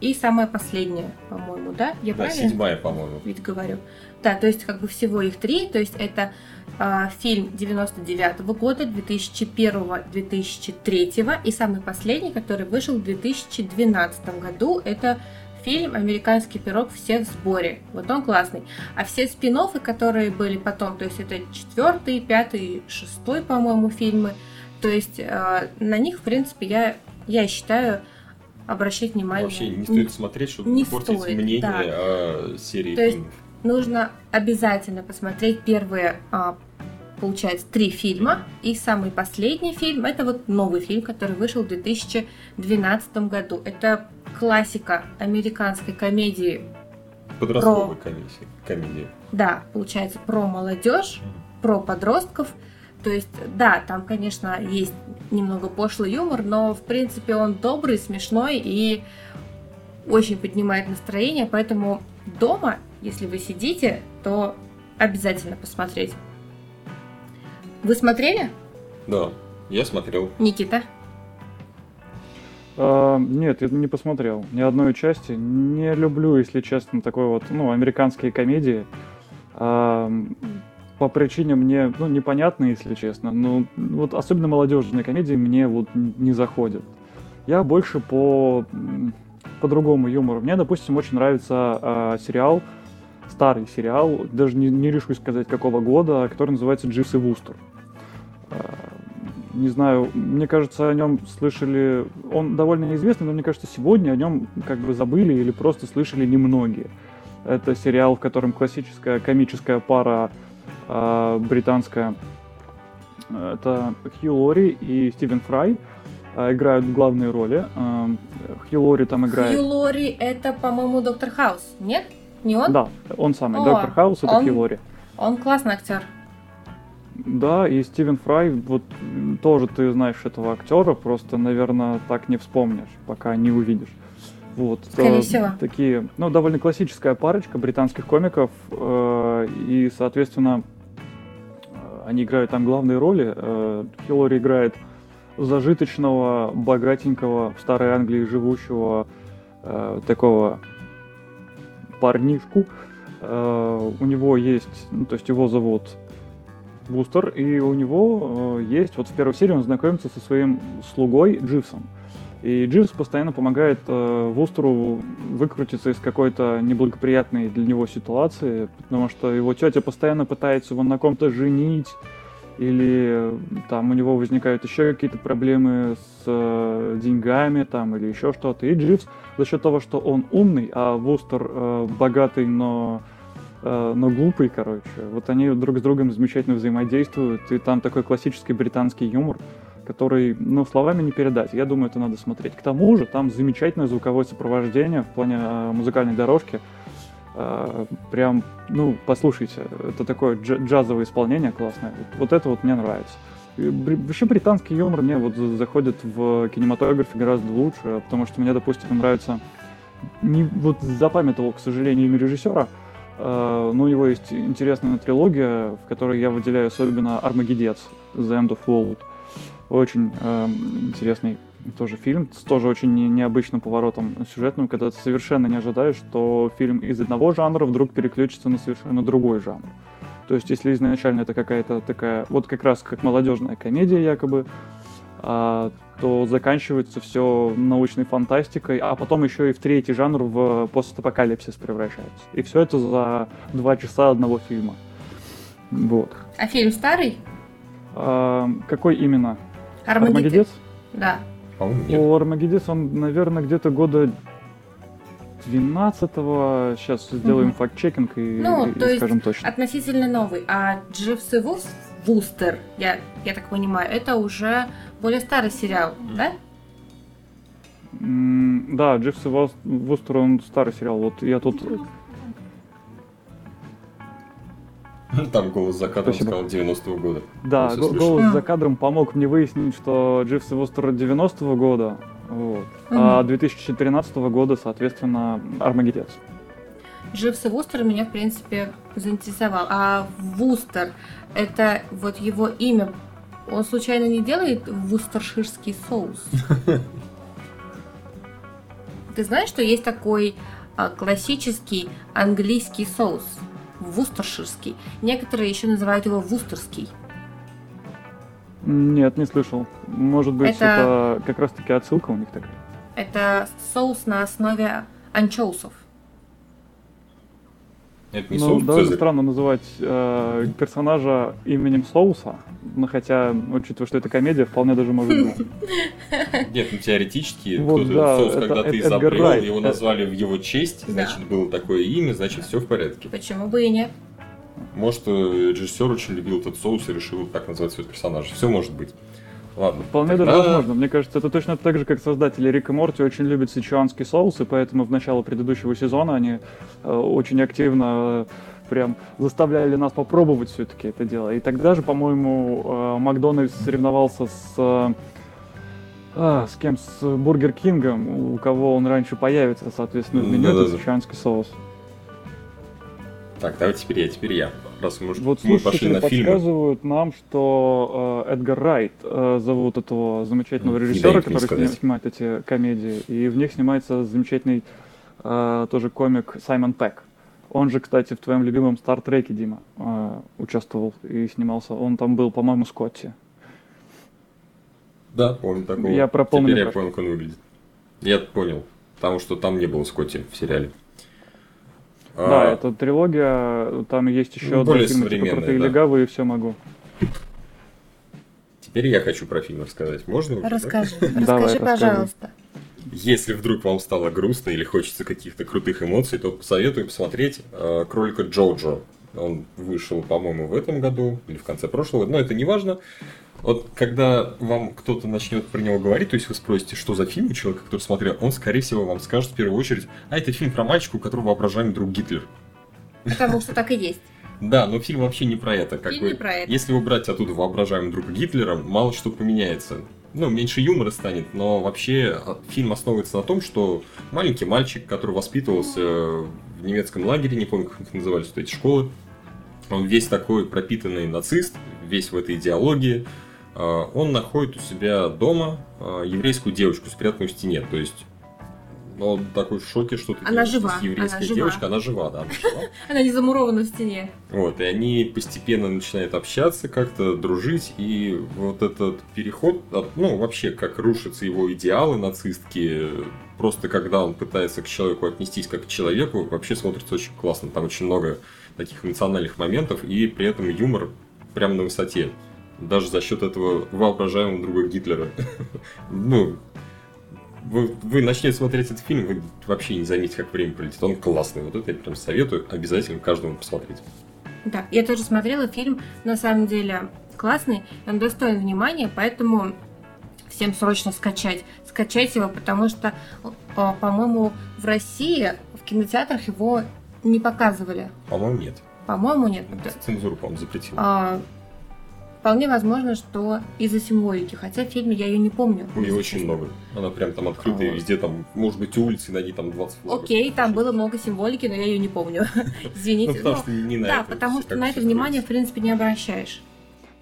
и самая последняя, по-моему, да? Я да, правильно? седьмая, по-моему. Ведь говорю. Да, то есть как бы всего их три, то есть это а, фильм 99 -го года, 2001-2003 и самый последний, который вышел в 2012 году, это фильм «Американский пирог» все в сборе. Вот он классный. А все спин которые были потом, то есть это четвертый, пятый, шестой, по-моему, фильмы, то есть э, на них, в принципе, я, я считаю, обращать внимание. Вообще не стоит смотреть, чтобы не портить стоит, мнение да. о серии То фильмов. есть нужно обязательно посмотреть первые а, получается, три фильма. И самый последний фильм, это вот новый фильм, который вышел в 2012 году. Это классика американской комедии. Подростковой про... комедии. Да, получается, про молодежь, про подростков. То есть, да, там, конечно, есть немного пошлый юмор, но, в принципе, он добрый, смешной и очень поднимает настроение, поэтому дома, если вы сидите, то обязательно посмотреть. Вы смотрели? Да, я смотрел. Никита? А, нет, я не посмотрел ни одной части. Не люблю, если честно, такой вот, ну, американские комедии. А, по причине мне, ну, непонятно, если честно. Но вот особенно молодежные комедии мне вот не заходят. Я больше по по другому юмору. Мне, допустим, очень нравится а, сериал, старый сериал, даже не, не решусь сказать какого года, который называется «Дживс и Вустер». А, не знаю, мне кажется, о нем слышали, он довольно неизвестный, но мне кажется, сегодня о нем как бы забыли или просто слышали немногие. Это сериал, в котором классическая комическая пара э, британская, это Хью Лори и Стивен Фрай, э, играют главные роли. Э, Хью Лори там играет... Хью Лори это, по-моему, Доктор Хаус, нет? Не он? Да, он самый. О, Доктор Хаус это он, Хью Лори. Он классный актер. Да, и Стивен Фрай, вот тоже ты знаешь этого актера, просто, наверное, так не вспомнишь, пока не увидишь. Вот. Скорее э, всего. Такие, ну, довольно классическая парочка британских комиков, э, и, соответственно, э, они играют там главные роли. Э, Хиллари играет зажиточного, богатенького, в Старой Англии живущего э, такого парнишку. Э, у него есть, ну, то есть его зовут Бустер, и у него э, есть, вот в первой серии он знакомится со своим слугой Дживсом. И Дживс постоянно помогает э, Вустеру выкрутиться из какой-то неблагоприятной для него ситуации, потому что его тетя постоянно пытается его на ком-то женить, или там у него возникают еще какие-то проблемы с э, деньгами там или еще что-то. И Дживс за счет того, что он умный, а Вустер э, богатый, но Э, но глупый, короче. Вот они друг с другом замечательно взаимодействуют, и там такой классический британский юмор, который, ну, словами не передать. Я думаю, это надо смотреть. К тому же, там замечательное звуковое сопровождение в плане э, музыкальной дорожки. Э, прям, ну, послушайте, это такое джазовое исполнение классное. Вот, это вот мне нравится. Вообще британский юмор мне вот заходит в кинематографе гораздо лучше, потому что мне, допустим, нравится не вот запамятовал, к сожалению, имя режиссера, Э, но у него есть интересная трилогия, в которой я выделяю особенно Армагеддец, The End of World. Очень э, интересный тоже фильм с тоже очень необычным поворотом сюжетным, когда ты совершенно не ожидаешь, что фильм из одного жанра вдруг переключится на совершенно другой жанр. То есть, если изначально это какая-то такая, вот как раз как молодежная комедия якобы, а, то заканчивается все научной фантастикой, а потом еще и в третий жанр в постапокалипсис превращается. И все это за два часа одного фильма. Вот. А фильм старый? А, какой именно? Армагеддец? Армагеддец? Да. О, Армагеддец, он, наверное, где-то года 12-го. Сейчас сделаем угу. факт-чекинг и, ну, и, то скажем точно. относительно новый. А Дживс и Вустер, я, я так понимаю, это уже более старый сериал, да? Mm, да, Дживс и Вустер, он старый сериал. Вот я тут Там голос за кадром Спасибо. сказал 90-го года. Да, го- голос за кадром помог мне выяснить, что Дживс и Вустер 90-го года, вот. Угу. а 2013 года, соответственно, Армагеддец. Дживс и Вустер меня, в принципе, заинтересовал. А Вустер, это вот его имя, он случайно не делает вустерширский соус? Ты знаешь, что есть такой а, классический английский соус? вустерширский. Некоторые еще называют его вустерский. Нет, не слышал. Может быть, это, это как раз-таки отсылка у них такая. Это соус на основе анчоусов. Это не ну, соус довольно странно называть э, персонажа именем соуса, но хотя, учитывая, что это комедия, вполне даже может быть. Нет, ну теоретически, вот, да, соус, это, когда это, ты изобрел, Райт. его назвали в его честь, значит, да. было такое имя, значит, все в порядке. Почему бы и нет? Может, э, режиссер очень любил этот соус и решил так назвать своего персонажа. Все может быть. Ладно. Вполне даже возможно. Мне кажется, это точно так же, как создатели Рика и Морти очень любят сычуанский соус, и поэтому в начало предыдущего сезона они э, очень активно э, прям заставляли нас попробовать все-таки это дело. И тогда же, по-моему, э, Макдональдс соревновался с... Э, а, с кем? С Бургер Кингом, у кого он раньше появится, соответственно, в меню, это сычуанский соус. Так, давай теперь я, теперь я. Раз мы, вот мы пошли на фильмы. подсказывают нам, что э, Эдгар Райт э, зовут этого замечательного режиссера, который сказать. снимает эти комедии, и в них снимается замечательный э, тоже комик Саймон Пэк. Он же, кстати, в твоем любимом Стартреке, Дима, э, участвовал и снимался. Он там был, по-моему, Скотти. Да, помню такого. Я про Теперь я понял, как он выглядит. Я понял. Потому что там не было Скотти в сериале. Да, а, это трилогия, там есть еще ну, более фильм, типа про да. и все могу. Теперь я хочу про фильм рассказать. Можно? Расскажи, расскажи, пожалуйста. Если вдруг вам стало грустно или хочется каких-то крутых эмоций, то посоветую посмотреть э, «Кролика Джоджо». Он вышел, по-моему, в этом году или в конце прошлого, но это не важно. Вот когда вам кто-то начнет про него говорить, то есть вы спросите, что за фильм у человека, который смотрел, он, скорее всего, вам скажет в первую очередь, а это фильм про мальчика, у которого воображаемый друг Гитлер. Потому что так и есть. Да, но фильм вообще не про это. Как фильм бы, не про это. Если убрать оттуда воображаемый друг Гитлера, мало что поменяется. Ну, меньше юмора станет, но вообще а, фильм основывается на том, что маленький мальчик, который воспитывался в немецком лагере, не помню, как их назывались, эти школы, он весь такой пропитанный нацист, весь в этой идеологии, он находит у себя дома а, еврейскую девочку, спрятанную в стене. То есть но он такой в шоке, что ты она жива. еврейская она девочка, жива. она жива, да, она жива. Она не замурована в стене. Вот, и они постепенно начинают общаться, как-то дружить, и вот этот переход, ну, вообще, как рушатся его идеалы нацистские, просто когда он пытается к человеку отнестись как к человеку, вообще смотрится очень классно. Там очень много таких эмоциональных моментов, и при этом юмор прямо на высоте даже за счет этого воображаемого друга Гитлера. ну, вы, вы начнете смотреть этот фильм, вы вообще не заметите, как время пролетит. Он классный. Вот это я прям советую обязательно каждому посмотреть. Да, я тоже смотрела фильм, на самом деле классный, он достоин внимания, поэтому всем срочно скачать. Скачать его, потому что, по-моему, в России в кинотеатрах его не показывали. По-моему, нет. По-моему, нет. Цензуру, по-моему, запретила. А, Вполне возможно, что из-за символики, хотя в фильме я ее не помню. Ее очень много. Она прям там открытая, вот. везде там, может быть, улицы, на ней там 20 флагов. Окей, там было много символики, но я ее не помню. Извините. Ну, потому что не на Да, потому что на это внимание, в принципе, не обращаешь.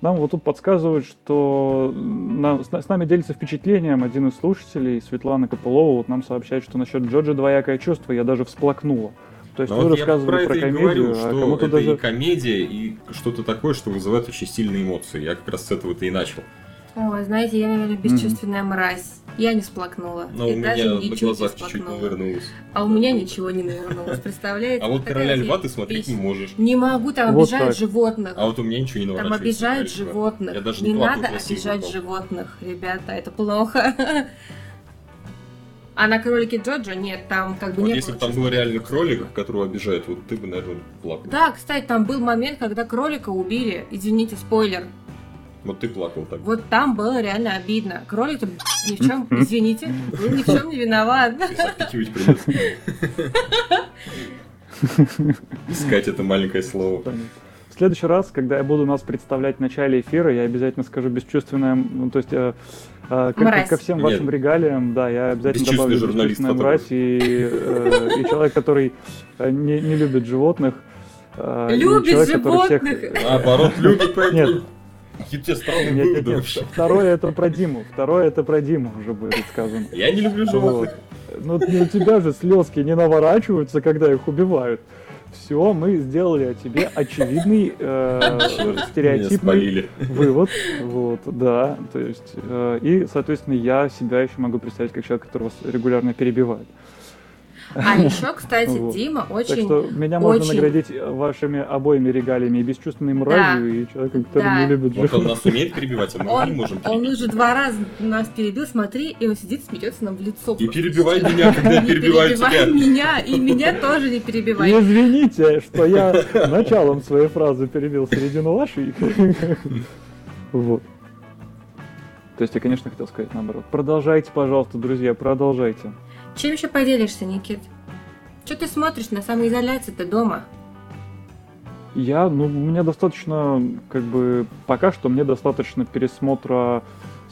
Нам вот тут подсказывают, что на, с, с нами делится впечатлением один из слушателей, Светлана Копылова, вот нам сообщает, что насчет Джорджа двоякое чувство, я даже всплакнула. То есть Но вы вот рассказывали про, про комедию, говорю, а что кому-то это даже... и комедия, и что-то такое, что вызывает очень сильные эмоции. Я как раз с этого-то и начал. Ой, знаете, я, наверное, бесчувственная mm-hmm. мразь. Я не сплакнула. Но и у меня на глазах чуть-чуть навернулось. А у меня ничего не навернулось, представляете? А вот «Короля льва» ты смотреть не можешь. Не могу, там обижают животных. А вот у меня ничего не наворачивается. Там обижают животных. Я даже не, не надо обижать животных, ребята, это плохо. А на кролике Джоджо нет, там как бы вот не Если бы там был реальный кролик, которого обижают, вот ты бы, наверное, плакал. Да, кстати, там был момент, когда кролика убили. Извините, спойлер. Вот ты плакал так. Вот там было реально обидно. Кролик ни в чем, извините, был ни в чем не виноват. Искать это маленькое слово. В следующий раз, когда я буду нас представлять в начале эфира, я обязательно скажу бесчувственное, ну, то есть э, э, ко, ко всем вашим Нет. регалиям, да, я обязательно добавлю бесчувственная мразь и, э, и человек, который э, не, не любит животных. Э, любит человек, животных! Всех... Наоборот, любит, поэтому... Тебе странные нет, нет, нет. Второе это про Диму. Второе это про Диму уже будет сказано. Я не люблю животных. Ну, у тебя же слезки не наворачиваются, когда их убивают. Все, мы сделали о тебе очевидный э, стереотипный вывод. Вот, да. То есть, э, и, соответственно, я себя еще могу представить как человек, которого регулярно перебивают. А еще, кстати, вот. Дима очень... Так что меня можно очень... наградить вашими обоими регалиями и бесчувственной мразью, да. и человеком, который да. не любит Вот он нас умеет перебивать, а мы он, не можем Он уже два раза нас перебил, смотри, и он сидит, смеется нам в лицо. И перебивай меня, когда я перебиваю тебя. перебивай меня, и меня тоже не перебивай. Извините, что я началом своей фразы перебил середину вашей. Вот. То есть я, конечно, хотел сказать наоборот. Продолжайте, пожалуйста, друзья, продолжайте. Чем еще поделишься, Никит? Что ты смотришь на самоизоляции ты дома? Я, ну, мне достаточно, как бы, пока что мне достаточно пересмотра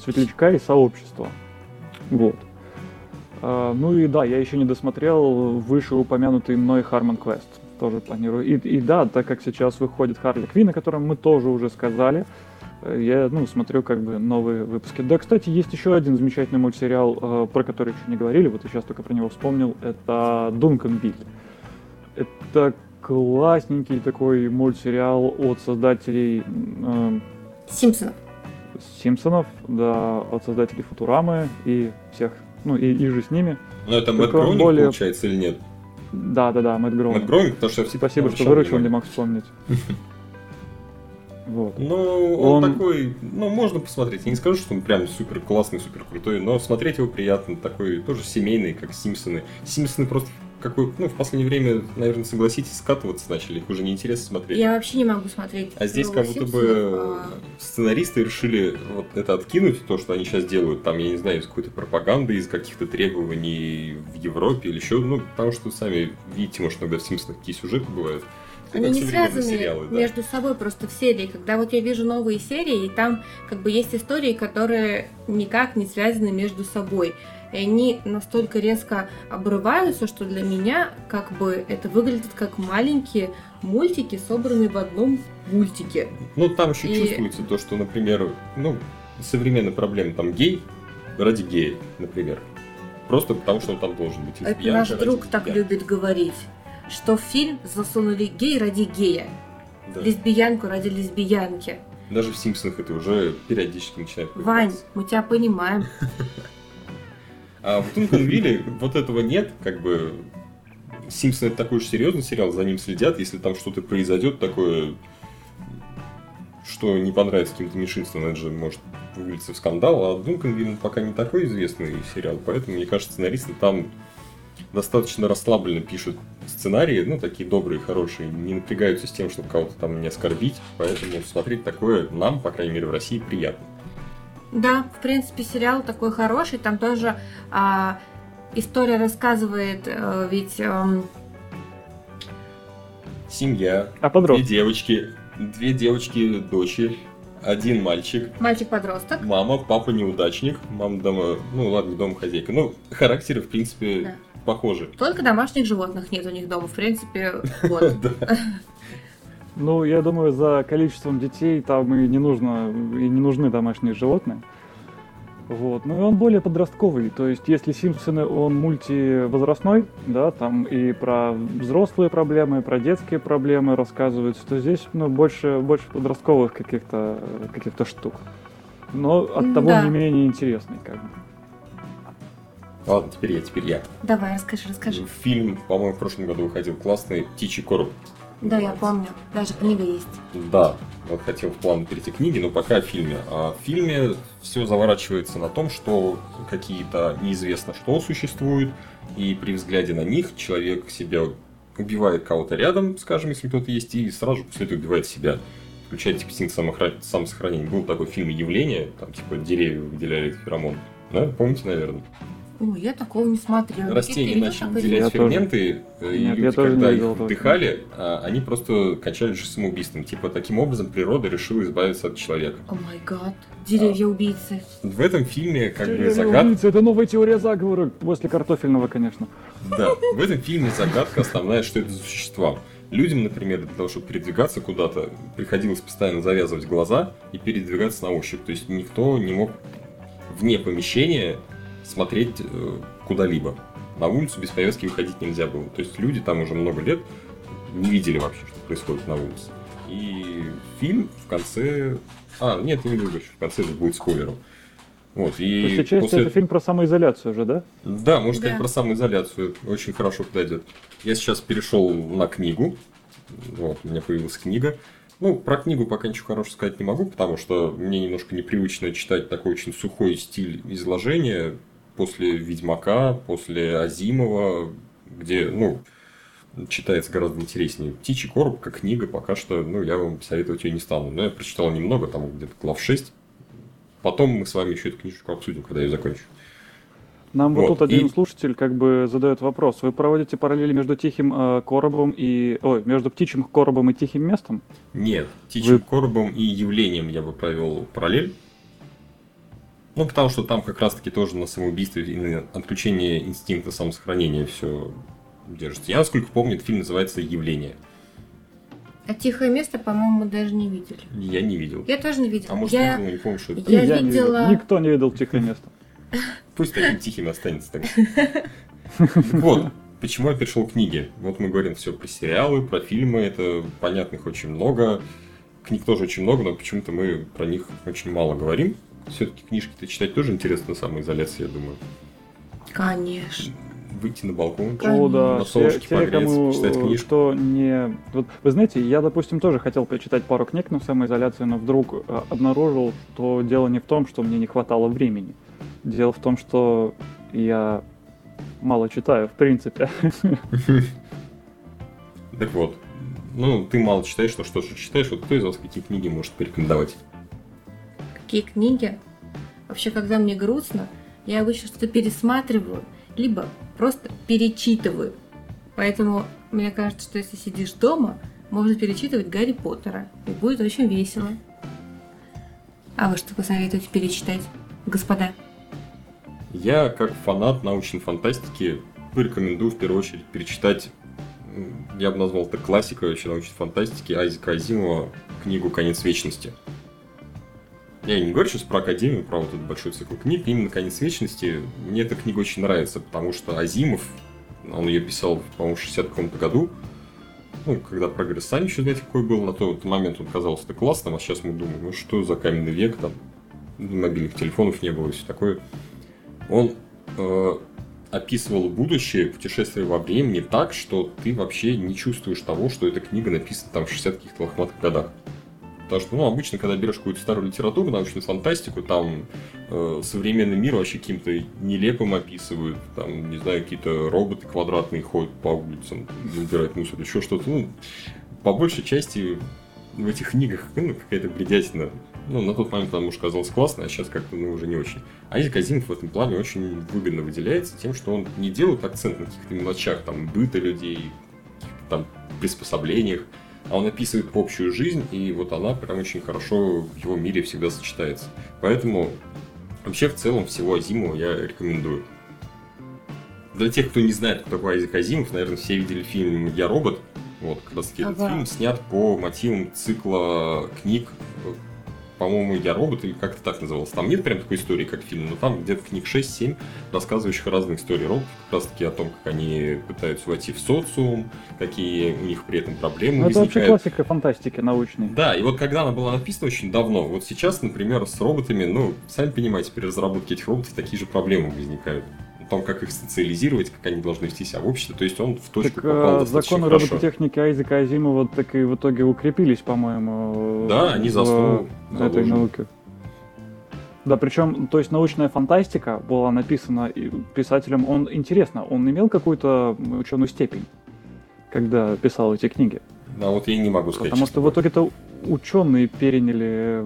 Светлячка и Сообщества. Вот. А, ну и да, я еще не досмотрел вышеупомянутый мной Харман Квест. Тоже планирую. И, и да, так как сейчас выходит Харли Квин, о котором мы тоже уже сказали, я ну, смотрю как бы новые выпуски. Да, кстати, есть еще один замечательный мультсериал, э, про который еще не говорили, вот я сейчас только про него вспомнил, это Дункан Билл. Это классненький такой мультсериал от создателей... Э, Симпсонов. Симпсонов, да, от создателей Футурамы и всех, ну и, и же с ними. Но это Мэтт Гроуник, более... получается, или нет? Да, да, да, Мэтт Гроуник. Мэтт Гроуник, потому что я Спасибо, что выручил, не мог вспомнить. Вот. Ну, он, он такой, ну, можно посмотреть. Я не скажу, что он прям супер классный, супер крутой, но смотреть его приятно. Такой тоже семейный, как Симпсоны. Симпсоны просто какой, ну, в последнее время, наверное, согласитесь, скатываться начали, их уже неинтересно смотреть. Я вообще не могу смотреть. А здесь как будто бы а... сценаристы решили вот это откинуть, то, что они сейчас делают, там, я не знаю, из какой-то пропаганды, из каких-то требований в Европе или еще, ну, потому что сами видите, может, иногда в Симпсонах какие сюжеты бывают. Они не связаны сериалы, да. между собой просто в серии. Когда вот я вижу новые серии, и там как бы есть истории, которые никак не связаны между собой. И они настолько резко обрываются, что для меня как бы это выглядит как маленькие мультики, собранные в одном мультике. Ну, там еще и... чувствуется то, что, например, ну, современная проблема, там гей ради гея, например. Просто потому, что он там должен быть. Это наш друг так любит говорить что в фильм засунули гей ради гея, да. лесбиянку ради лесбиянки. Даже в Симпсонах это уже периодически начинает Вань, мы тебя понимаем. А в Тунканвилле вот этого нет, как бы Симпсон это такой же серьезный сериал, за ним следят, если там что-то произойдет такое, что не понравится каким-то меньшинствам, это же может вылиться в скандал, а Дунканвилл пока не такой известный сериал, поэтому, мне кажется, сценаристы там достаточно расслабленно пишут сценарии, ну, такие добрые, хорошие, не напрягаются с тем, чтобы кого-то там не оскорбить, поэтому смотреть такое нам, по крайней мере, в России приятно. Да, в принципе, сериал такой хороший, там тоже а, история рассказывает, а, ведь... А... Семья, а две девочки, две девочки, дочери, один мальчик. Мальчик-подросток. Мама, папа неудачник, мама дома, ну ладно, дома хозяйка. Ну, характеры, в принципе, да похожи. Только домашних животных нет у них дома, в принципе, вот. Ну, я думаю, за количеством детей там и не нужно, и не нужны домашние животные. Вот. Ну и он более подростковый. То есть, если Симпсоны, он мультивозрастной, да, там и про взрослые проблемы, и про детские проблемы рассказываются, то здесь ну, больше, больше подростковых каких-то каких штук. Но от того да. не менее интересный, как бы. Ладно, теперь я, теперь я. Давай, расскажи, расскажи. Фильм, по-моему, в прошлом году выходил классный «Птичий короб». Да, я помню. Даже книга есть. Да, вот хотел в план перейти к книге, но пока о фильме. А в фильме все заворачивается на том, что какие-то неизвестно что существуют, и при взгляде на них человек себя убивает кого-то рядом, скажем, если кто-то есть, и сразу же после этого убивает себя. Включает типа инстинкт самосохранения. Был такой фильм «Явление», там типа деревья выделяли феромон. Да, помните, наверное? Ой, я такого не смотрела. Растения начали выделять ферменты, тоже... и Нет, люди, когда их вдыхали, а, они просто кончали же самоубийством. Типа, таким образом природа решила избавиться от человека. О май гад. Деревья-убийцы. В этом фильме как бы загадка... Это новая теория заговора после картофельного, конечно. Да, в этом фильме загадка основная, что это за существа. Людям, например, для того, чтобы передвигаться куда-то, приходилось постоянно завязывать глаза и передвигаться на ощупь. То есть никто не мог вне помещения смотреть э, куда-либо. На улицу без повязки выходить нельзя было. То есть люди там уже много лет не видели вообще, что происходит на улице. И фильм в конце... А, нет, не буду в конце это будет спойлером. Вот, и То есть, отчасти после... это фильм про самоизоляцию уже, да? Да, можно сказать да. про самоизоляцию. Очень хорошо подойдет. Я сейчас перешел на книгу. Вот, у меня появилась книга. Ну, про книгу пока ничего хорошего сказать не могу, потому что мне немножко непривычно читать такой очень сухой стиль изложения после Ведьмака, после Азимова, где, ну, читается гораздо интереснее. «Птичий короб» как книга пока что, ну, я вам советовать ее не стану. Но я прочитал немного, там где-то глав 6. Потом мы с вами еще эту книжку обсудим, когда я закончу. Нам вот, вот тут один и... слушатель как бы задает вопрос. Вы проводите параллели между тихим э, коробом и... Ой, между птичьим коробом и тихим местом? Нет, птичьим Вы... коробом и явлением я бы провел параллель. Ну, потому что там как раз-таки тоже на самоубийстве и на отключение инстинкта самосохранения все держится. Я, насколько помню, этот фильм называется «Явление». А «Тихое место», по-моему, мы даже не видели. Я не видел. Я тоже не видел. А может, я... не помню, что это. Я, я видела... Не Никто не видел «Тихое место». Пусть таким тихим останется так. Вот, почему я перешел к книге. Вот мы говорим все про сериалы, про фильмы, это понятных очень много. Книг тоже очень много, но почему-то мы про них очень мало говорим все-таки книжки-то читать тоже интересно на самоизоляции, я думаю. Конечно. Выйти на балкон, О, да. на солнышке те, погреться, кому, почитать книжку. Что не... Вот, вы знаете, я, допустим, тоже хотел почитать пару книг на самоизоляции, но вдруг э, обнаружил, что дело не в том, что мне не хватало времени. Дело в том, что я мало читаю, в принципе. Так вот, ну, ты мало читаешь, но что же читаешь? Вот кто из вас какие книги может порекомендовать? Какие книги. Вообще, когда мне грустно, я обычно что-то пересматриваю, либо просто перечитываю. Поэтому мне кажется, что если сидишь дома, можно перечитывать Гарри Поттера, и будет очень весело. А вы что посоветуете перечитать, господа? Я, как фанат научной фантастики, порекомендую в первую очередь перечитать, я бы назвал это классикой вообще научной фантастики, Айзека Азимова, книгу «Конец вечности». Я не говорю сейчас про Академию, про вот этот большой цикл книг. Именно «Конец вечности» мне эта книга очень нравится, потому что Азимов, он ее писал, по-моему, в 60 каком-то году, ну, когда прогресс сами еще, знаете, какой был, на тот момент он казался так классным, а сейчас мы думаем, ну что за каменный век, там, мобильных телефонов не было и все такое. Он э, описывал будущее, путешествие во времени так, что ты вообще не чувствуешь того, что эта книга написана там в 60 каких-то лохматых годах. Потому что, ну, обычно, когда берешь какую-то старую литературу, научную фантастику, там э, современный мир вообще каким-то нелепым описывают. Там, не знаю, какие-то роботы квадратные ходят по улицам, убирают мусор, еще что-то. Ну, по большей части в этих книгах ну, какая-то бредятина. Ну, на тот момент, потому что казалось классно, а сейчас как-то ну, уже не очень. А Изик Азимов в этом плане очень выгодно выделяется тем, что он не делает акцент на каких-то мелочах, там, быта людей, там, приспособлениях, а он описывает общую жизнь, и вот она прям очень хорошо в его мире всегда сочетается. Поэтому вообще в целом всего Азимова я рекомендую. Для тех, кто не знает, кто такой Айзек Азимов, наверное, все видели фильм «Я робот». Вот, как раз таки ага. этот фильм снят по мотивам цикла книг по-моему, «Я робот» или как-то так назывался. Там нет прям такой истории, как фильм, но там где-то книг 6-7, рассказывающих разные истории роботов, как раз таки о том, как они пытаются войти в социум, какие у них при этом проблемы ну, возникают. Это вообще классика фантастики научной. Да, и вот когда она была написана очень давно, вот сейчас, например, с роботами, ну, сами понимаете, при разработке этих роботов такие же проблемы возникают о том, как их социализировать, как они должны вести себя в обществе. То есть он в точку так, попал а, Законы хорошо. робототехники Айзека Азимова так и в итоге укрепились, по-моему. Да, они заслужили. этой науке. Да, причем, то есть научная фантастика была написана писателем, он интересно, он имел какую-то ученую степень, когда писал эти книги. Да, вот я не могу сказать. Потому что в итоге-то ученые переняли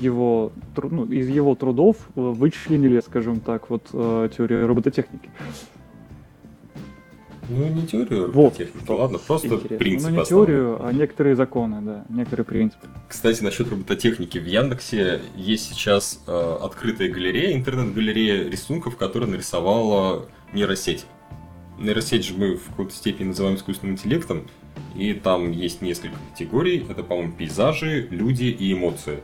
его, ну, из его трудов, э, вычленили, скажем так, вот э, теорию робототехники. Ну, не теорию вот. ладно, просто Интересно. принципы. Ну, не основные. теорию, а некоторые законы, да, некоторые принципы. Кстати, насчет робототехники. В Яндексе есть сейчас э, открытая галерея, интернет-галерея рисунков, которая нарисовала нейросеть. Нейросеть же мы в какой-то степени называем искусственным интеллектом, и там есть несколько категорий. Это, по-моему, пейзажи, люди и эмоции.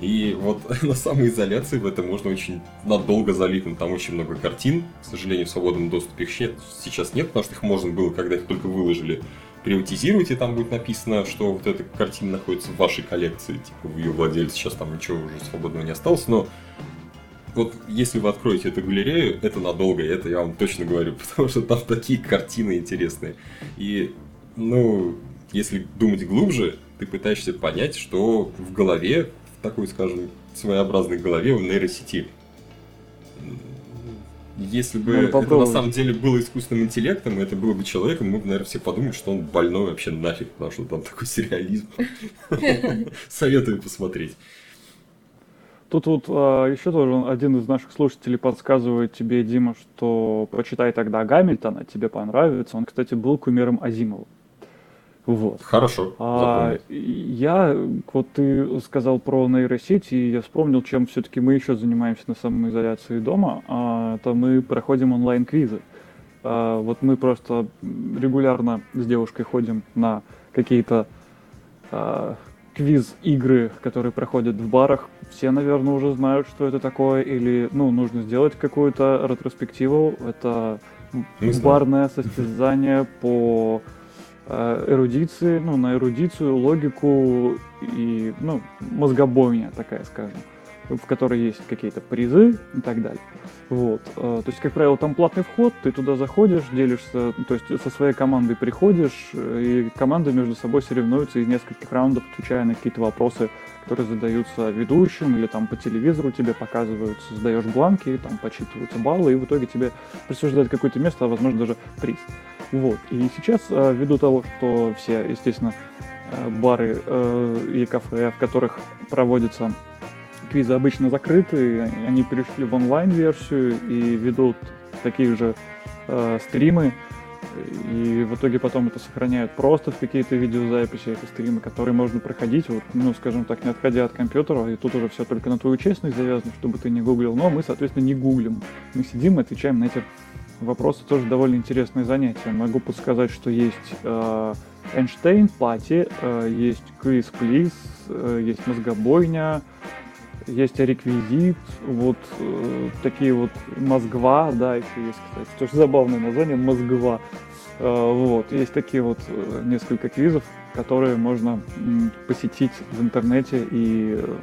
И вот на самоизоляции в это можно очень надолго залипнуть. Там очень много картин. К сожалению, в свободном доступе их сейчас нет, потому что их можно было, когда их только выложили, приватизировать, и там будет написано, что вот эта картина находится в вашей коллекции, типа в ее владельце, сейчас там ничего уже свободного не осталось, но вот если вы откроете эту галерею, это надолго, это я вам точно говорю, потому что там такие картины интересные. И ну, если думать глубже, ты пытаешься понять, что в голове, в такой, скажем, своеобразной голове у нейросети. Если бы это на самом деле было искусственным интеллектом, и это было бы человеком, мы бы, наверное, все подумали, что он больной вообще нафиг, потому что там такой сюрреализм. Советую посмотреть. Тут вот а, еще тоже один из наших слушателей подсказывает тебе, Дима, что почитай тогда Гамильтона, тебе понравится. Он, кстати, был кумиром Азимова. Вот. Хорошо. А, я, вот ты сказал про нейросети, и я вспомнил, чем все-таки мы еще занимаемся на самоизоляции дома. А, это мы проходим онлайн-квизы. А, вот мы просто регулярно с девушкой ходим на какие-то а, квиз-игры, которые проходят в барах. Все, наверное, уже знают, что это такое, или, ну, нужно сделать какую-то ретроспективу. Это барное состязание по Э, эрудиции, ну, на эрудицию, логику и, ну, мозгобойня такая, скажем, в которой есть какие-то призы и так далее. Вот. Э, то есть, как правило, там платный вход, ты туда заходишь, делишься, то есть со своей командой приходишь, э, и команды между собой соревнуются из нескольких раундов, отвечая на какие-то вопросы, которые задаются ведущим, или там по телевизору тебе показываются, сдаешь бланки, там подсчитываются баллы, и в итоге тебе присуждают какое-то место, а возможно даже приз. Вот. И сейчас, э, ввиду того, что все, естественно, э, бары э, и кафе, в которых проводятся квизы, обычно закрыты, они перешли в онлайн-версию и ведут такие же стримы, и в итоге потом это сохраняют просто в какие-то видеозаписи, эти стримы, которые можно проходить, вот, ну, скажем так, не отходя от компьютера, и тут уже все только на твою честность завязано, чтобы ты не гуглил, но мы, соответственно, не гуглим. Мы сидим и отвечаем на эти вопросы тоже довольно интересное занятие. Могу подсказать, что есть э, Эйнштейн, Пати, э, есть Квиз Плиз, э, есть Мозгобойня, есть реквизит, вот э, такие вот Мозгва, да, еще есть, кстати, тоже забавное название, Мозгва. Э, вот, есть такие вот э, несколько квизов, которые можно м, посетить в интернете и э,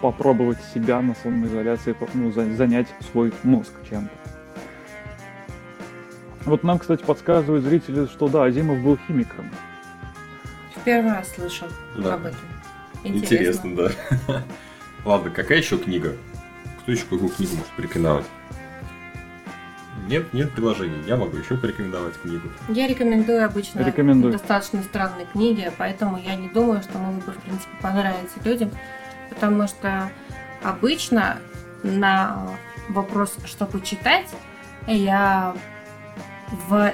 попробовать себя на самоизоляции, ну, занять свой мозг чем-то. Вот нам, кстати, подсказывают зрители, что да, Азимов был химиком. В первый раз слышал да. об этом. Интересно, Интересно да. Ладно, какая еще книга? Кто еще какую книгу может порекомендовать? Нет, нет приложений. Я могу еще порекомендовать книгу. Я рекомендую обычно рекомендую. достаточно странные книги, поэтому я не думаю, что мой выбор, в принципе, понравится людям, потому что обычно на вопрос, что почитать, я в,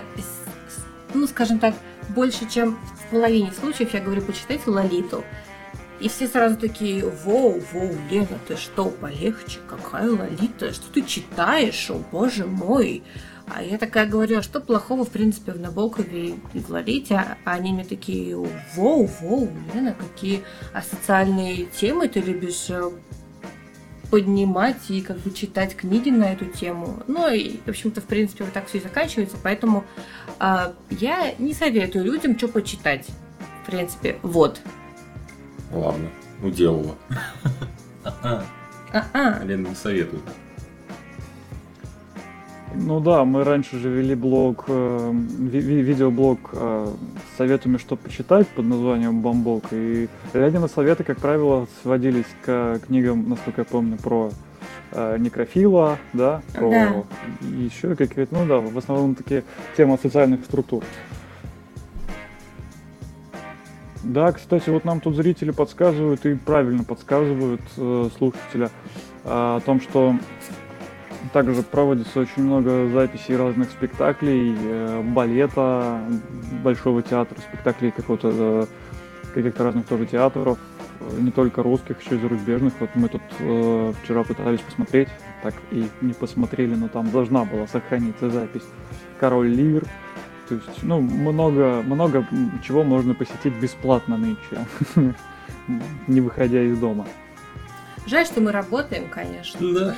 ну, скажем так, больше, чем в половине случаев я говорю, почитайте Лолиту. И все сразу такие, воу, воу, Лена, ты что, полегче, какая Лолита, что ты читаешь, о боже мой, А я такая говорю, а что плохого, в принципе, в Набокове и в Лолите? А они мне такие, воу, воу, Лена, какие асоциальные темы ты любишь э, поднимать и как бы читать книги на эту тему. Ну и, в общем-то, в принципе, вот так все и заканчивается. Поэтому э, я не советую людям что почитать. В принципе, вот. Ладно, уделала. Лена не советует. Ну да, мы раньше же вели блог, э, ви- видеоблог э, с советами, что почитать под названием «Бомбок». И глядя на советы, как правило, сводились к книгам, насколько я помню, про э, некрофила, да, про Да. еще какие-то, ну да, в основном такие темы социальных структур. Да, кстати, вот нам тут зрители подсказывают и правильно подсказывают э, слушателя э, о том, что также проводится очень много записей разных спектаклей, э, балета, большого театра, спектаклей какого-то э, каких-то разных тоже театров, э, не только русских, еще и зарубежных. Вот мы тут э, вчера пытались посмотреть, так и не посмотрели, но там должна была сохраниться запись «Король Лир». То есть, ну, много, много чего можно посетить бесплатно нынче, не выходя из дома. Жаль, что мы работаем, конечно. Да.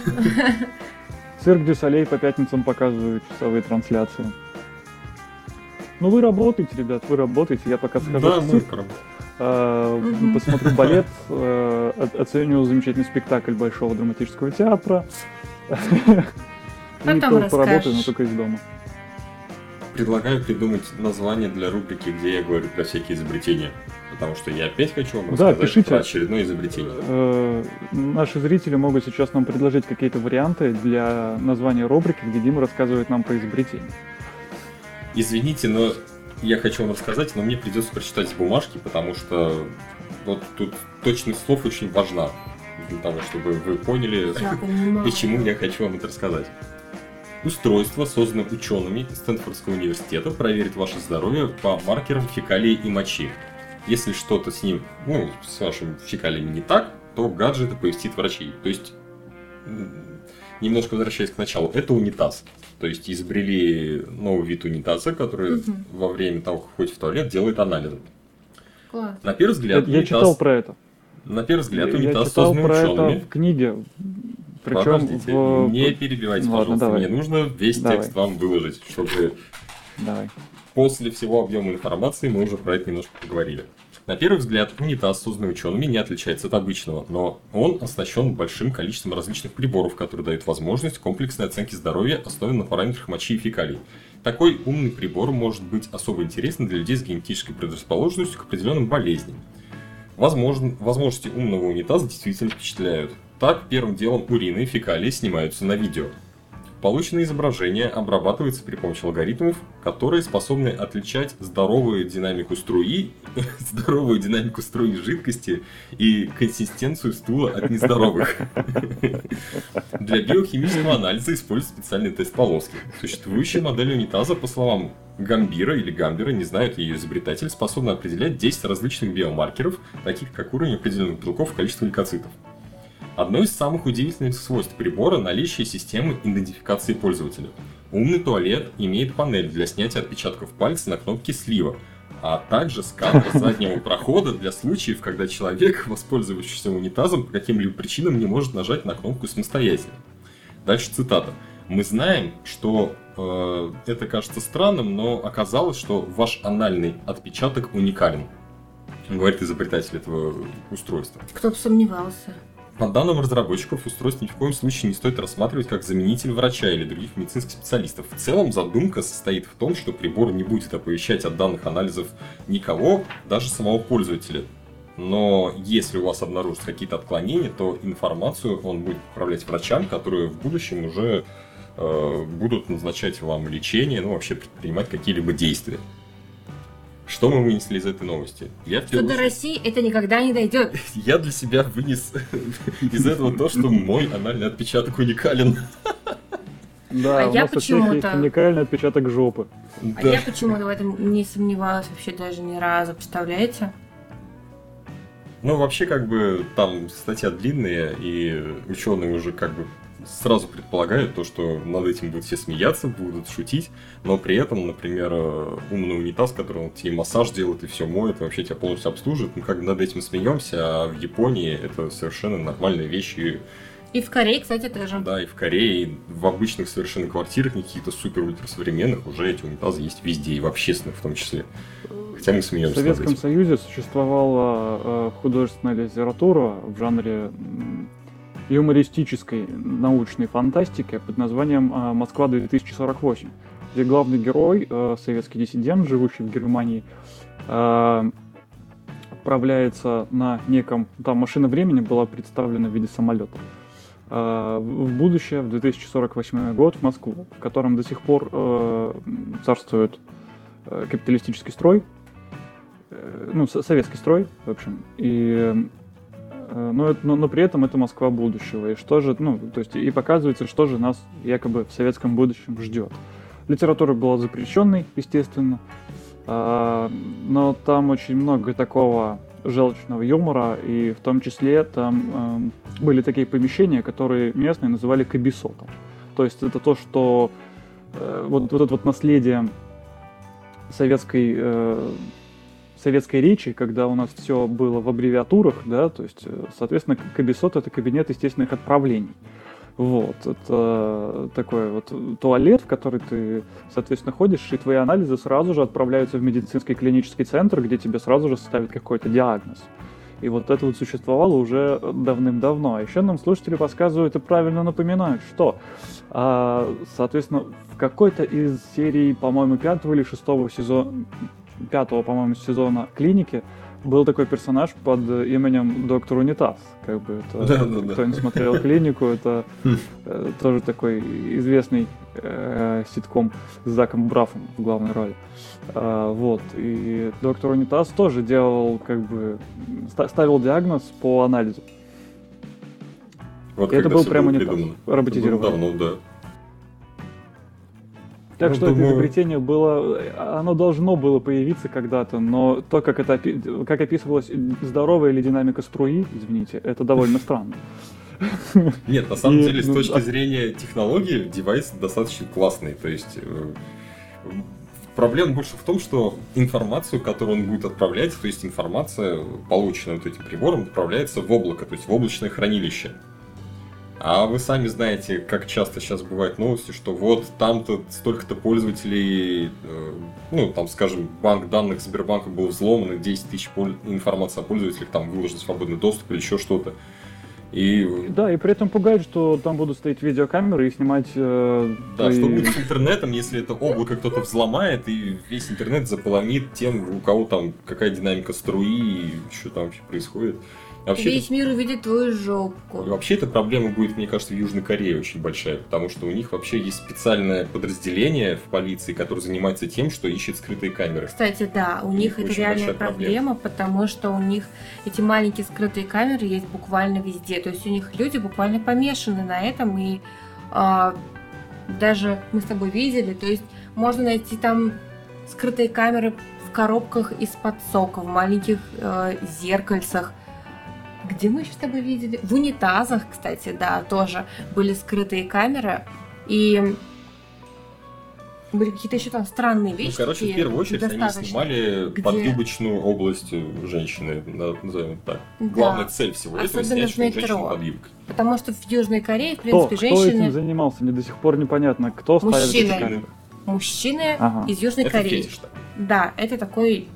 Цирк Дю Солей по пятницам показывают часовые трансляции. Ну вы работаете, ребят, вы работаете. Я пока схожу Да, в цирк, э, Мгм. посмотрю балет, э, оценю замечательный спектакль Большого драматического театра. И Потом то- поработаю, но только из дома. Предлагаю придумать название для рубрики, где я говорю про всякие изобретения. Потому что я опять хочу вам Да, рассказать пишите. про очередное изобретение. Э, Наши зрители могут сейчас нам предложить какие-то варианты для названия рубрики, где Дима рассказывает нам про изобретение. Извините, но я хочу вам рассказать, но мне придется прочитать с бумажки, потому что вот тут точность слов очень важна. Для того, чтобы вы поняли, почему я хочу вам это рассказать. Устройство, созданное учеными Стэнфордского университета, проверит ваше здоровье по маркерам фекалий и мочи. Если что-то с ним, ну, с вашими фекалиями не так, то гаджет оповестит врачей. То есть, немножко возвращаясь к началу, это унитаз. То есть изобрели новый вид унитаза, который Мгм. во время того, как ходит в туалет, делает анализы. Класс. На первый Я, взгляд, я унитаз- читал про это. на первый взгляд, Я унитаз читал созданный про это учеными. в книге. Причем Подождите, в... не перебивайте, Ладно, пожалуйста. давай. Мне нужно весь Давай. текст вам выложить, чтобы Давай. после всего объема информации мы уже про это немножко поговорили. На первый взгляд, унитаз, созданный учеными, не отличается от обычного, но он оснащен большим количеством различных приборов, которые дают возможность комплексной оценки здоровья, основанной на параметрах мочи и фекалий. Такой умный прибор может быть особо интересен для людей с генетической предрасположенностью к определенным болезням. Возможно, возможности умного унитаза действительно впечатляют. Так, первым делом урины и фекалии снимаются на видео. Полученное изображение обрабатывается при помощи алгоритмов, которые способны отличать здоровую динамику струи, здоровую динамику струи жидкости и консистенцию стула от нездоровых. Для биохимического анализа используют специальный тест полоски. Существующая модель унитаза, по словам Гамбира или Гамбера, не знает ее изобретатель, способна определять 10 различных биомаркеров, таких как уровень определенных белков и количество лейкоцитов. Одно из самых удивительных свойств прибора – наличие системы идентификации пользователя. Умный туалет имеет панель для снятия отпечатков пальца на кнопке слива, а также сканер заднего прохода для случаев, когда человек, воспользовавшийся унитазом, по каким-либо причинам не может нажать на кнопку самостоятельно. Дальше цитата. Мы знаем, что э, это кажется странным, но оказалось, что ваш анальный отпечаток уникален. Говорит изобретатель этого устройства. Кто-то сомневался. По данным разработчиков, устройство ни в коем случае не стоит рассматривать как заменитель врача или других медицинских специалистов. В целом задумка состоит в том, что прибор не будет оповещать о данных анализов никого, даже самого пользователя. Но если у вас обнаружатся какие-то отклонения, то информацию он будет отправлять врачам, которые в будущем уже э, будут назначать вам лечение, ну вообще предпринимать какие-либо действия. Что мы вынесли из этой новости? Я Что первую до России это никогда не дойдет. я для себя вынес из этого то, что мой анальный отпечаток уникален. Да, А у я почему-то- уникальный отпечаток жопы. А я почему-то в этом не сомневалась вообще даже ни разу, представляете? Ну, вообще, как бы, там статья длинная, и ученые уже как бы сразу предполагают то, что над этим будут все смеяться, будут шутить, но при этом, например, э, умный унитаз, который он тебе массаж делает и все моет, и вообще тебя полностью обслуживает, мы как над этим смеемся, а в Японии это совершенно нормальные вещи. И в Корее, кстати, тоже. Да, и в Корее, и в обычных совершенно квартирах, не каких-то супер-ультра современных, уже эти унитазы есть везде, и в общественных в том числе. Хотя мы смеемся. В Советском Союзе существовала э, художественная литература в жанре юмористической научной фантастики под названием э, «Москва-2048», где главный герой, э, советский диссидент, живущий в Германии, отправляется на неком... Там машина времени была представлена в виде самолета в будущее, в 2048 год, в Москву, в котором до сих пор царствует капиталистический строй, Э, ну, советский строй, в общем, и но, но, но при этом это Москва будущего. И что же, ну, то есть, и показывается, что же нас якобы в советском будущем ждет. Литература была запрещенной, естественно, а, но там очень много такого желчного юмора, и в том числе там э, были такие помещения, которые местные называли кабисотом. То есть это то, что э, вот, вот это вот наследие советской э, советской речи, когда у нас все было в аббревиатурах, да, то есть, э, соответственно, кабисот это кабинет естественных отправлений. Вот, это такой вот туалет, в который ты, соответственно, ходишь, и твои анализы сразу же отправляются в медицинский клинический центр, где тебе сразу же ставят какой-то диагноз. И вот это вот существовало уже давным-давно. А еще нам слушатели подсказывают и правильно напоминают, что, а, соответственно, в какой-то из серий, по-моему, пятого или шестого сезона, пятого, по-моему, сезона клиники был такой персонаж под именем Доктор Унитаз. Как бы это, да, да, да. кто не смотрел клинику, это э, тоже такой известный э, ситком с Заком Брафом в главной роли. Э, вот. И доктор Унитаз тоже делал, как бы, ставил диагноз по анализу. Вот это был прямо унитаз, роботизированный. Давно, да. Так ну, что думаю... это изобретение было, оно должно было появиться когда-то, но то, как это как описывалась здоровая или динамика струи, извините, это довольно странно. Нет, на самом деле, с ну, точки а зрения технологии, девайс достаточно классный. То есть э, проблема больше в том, что информацию, которую он будет отправлять, то есть информация, полученная вот этим прибором, отправляется в облако, то есть в облачное хранилище. А вы сами знаете, как часто сейчас бывают новости, что вот там-то столько-то пользователей, э, ну, там, скажем, банк данных Сбербанка был взломан, и 10 тысяч информации о пользователях там выложен свободный доступ или еще что-то. И... Да, и при этом пугает, что там будут стоять видеокамеры и снимать... Э, да, твои... что будет с интернетом, если это облако кто-то взломает, и весь интернет заполонит тем, у кого там какая динамика струи, и что там вообще происходит. Вообще Весь мир увидит твою жопку. Вообще эта проблема будет, мне кажется, в Южной Корее очень большая, потому что у них вообще есть специальное подразделение в полиции, которое занимается тем, что ищет скрытые камеры. Кстати, да, у, у них это реальная проблема, проблема, потому что у них эти маленькие скрытые камеры есть буквально везде. То есть у них люди буквально помешаны на этом, и э, даже мы с тобой видели, то есть можно найти там скрытые камеры в коробках из-под сока, в маленьких э, зеркальцах где мы еще с тобой видели? В унитазах, кстати, да, тоже были скрытые камеры. И были какие-то еще там странные вещи. Ну, короче, в первую очередь они снимали где... подъюбочную область женщины, назовем так. Да. Главная цель всего Особенно этого снять, что метро. под юбкой. Потому что в Южной Корее, в принципе, кто, женщины... Кто этим занимался? Мне до сих пор непонятно. Кто Мужчины. Мужчины ага. из Южной это Кореи. Фетиш, да, это такой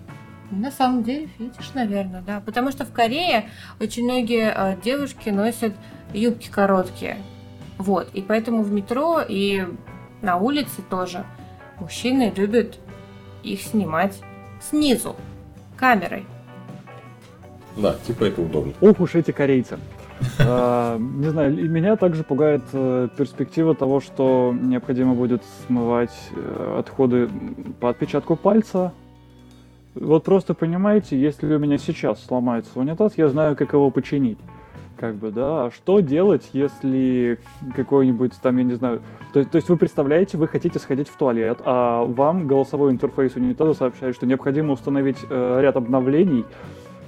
на самом деле, фетиш, наверное, да. Потому что в Корее очень многие э, девушки носят юбки короткие. Вот. И поэтому в метро и на улице тоже мужчины любят их снимать снизу, камерой. Да, типа это удобно. Ох уж эти корейцы. А, не знаю, и меня также пугает э, перспектива того, что необходимо будет смывать э, отходы по отпечатку пальца, вот просто понимаете, если у меня сейчас сломается унитаз, я знаю, как его починить. Как бы, да, а что делать, если какой-нибудь там, я не знаю, то, то есть вы представляете, вы хотите сходить в туалет, а вам голосовой интерфейс унитаза сообщает, что необходимо установить э, ряд обновлений,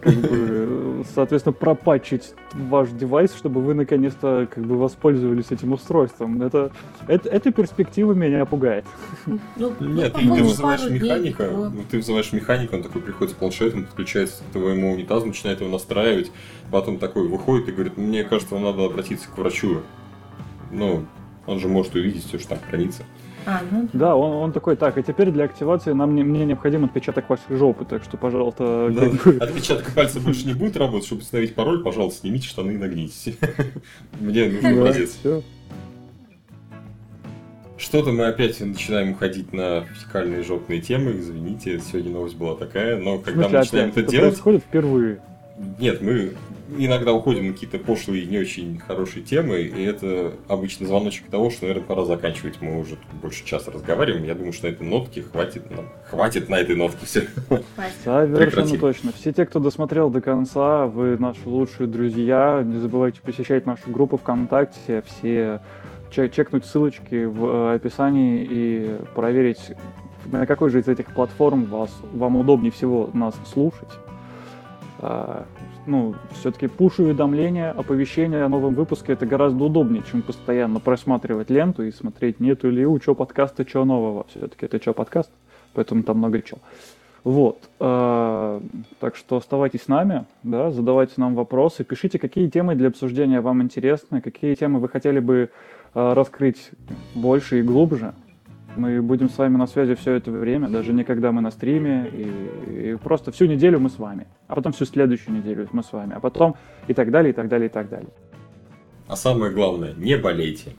как бы, соответственно, пропатчить ваш девайс, чтобы вы наконец-то как бы воспользовались этим устройством. Это, это, эта перспектива меня пугает. Ну, Нет, ты, ты вызываешь механика, ну, ты вызываешь механика, он такой приходит с планшетом, подключается к твоему унитазу, начинает его настраивать, потом такой выходит и говорит, мне кажется, вам надо обратиться к врачу. Ну, он же может увидеть все, что там хранится. А, ну... Да, он, он такой, так, и теперь для активации нам не, мне необходим отпечаток вашей жопы, так что, пожалуйста... Да, как... Отпечаток пальца больше не будет работать, чтобы установить пароль, пожалуйста, снимите штаны и нагнитесь. Мне нужен образец. Что-то мы опять начинаем уходить на фекальные жопные темы, извините, сегодня новость была такая, но когда мы начинаем это делать... Это происходит впервые. Нет, мы иногда уходим на какие-то пошлые, не очень хорошие темы, и это обычно звоночек того, что, наверное, пора заканчивать. Мы уже больше часа разговариваем. Я думаю, что на этой нотке хватит нам. Хватит на этой нотке все. Совершенно точно. Все те, кто досмотрел до конца, вы наши лучшие друзья. Не забывайте посещать нашу группу ВКонтакте. Все чекнуть ссылочки в э, описании и проверить, на какой же из этих платформ вас, вам удобнее всего нас слушать. А, ну, все-таки пуш-уведомления, оповещения о новом выпуске это гораздо удобнее, чем постоянно просматривать ленту и смотреть, нету ли у чего подкаста, чего нового. Все-таки это что подкаст, поэтому там много чего. Вот. Э, так что оставайтесь с нами, да, задавайте нам вопросы, пишите, какие темы для обсуждения вам интересны, какие темы вы хотели бы э, раскрыть больше и глубже. Мы будем с вами на связи все это время, даже не когда мы на стриме, и, и просто всю неделю мы с вами, а потом всю следующую неделю мы с вами, а потом и так далее, и так далее, и так далее. А самое главное, не болейте.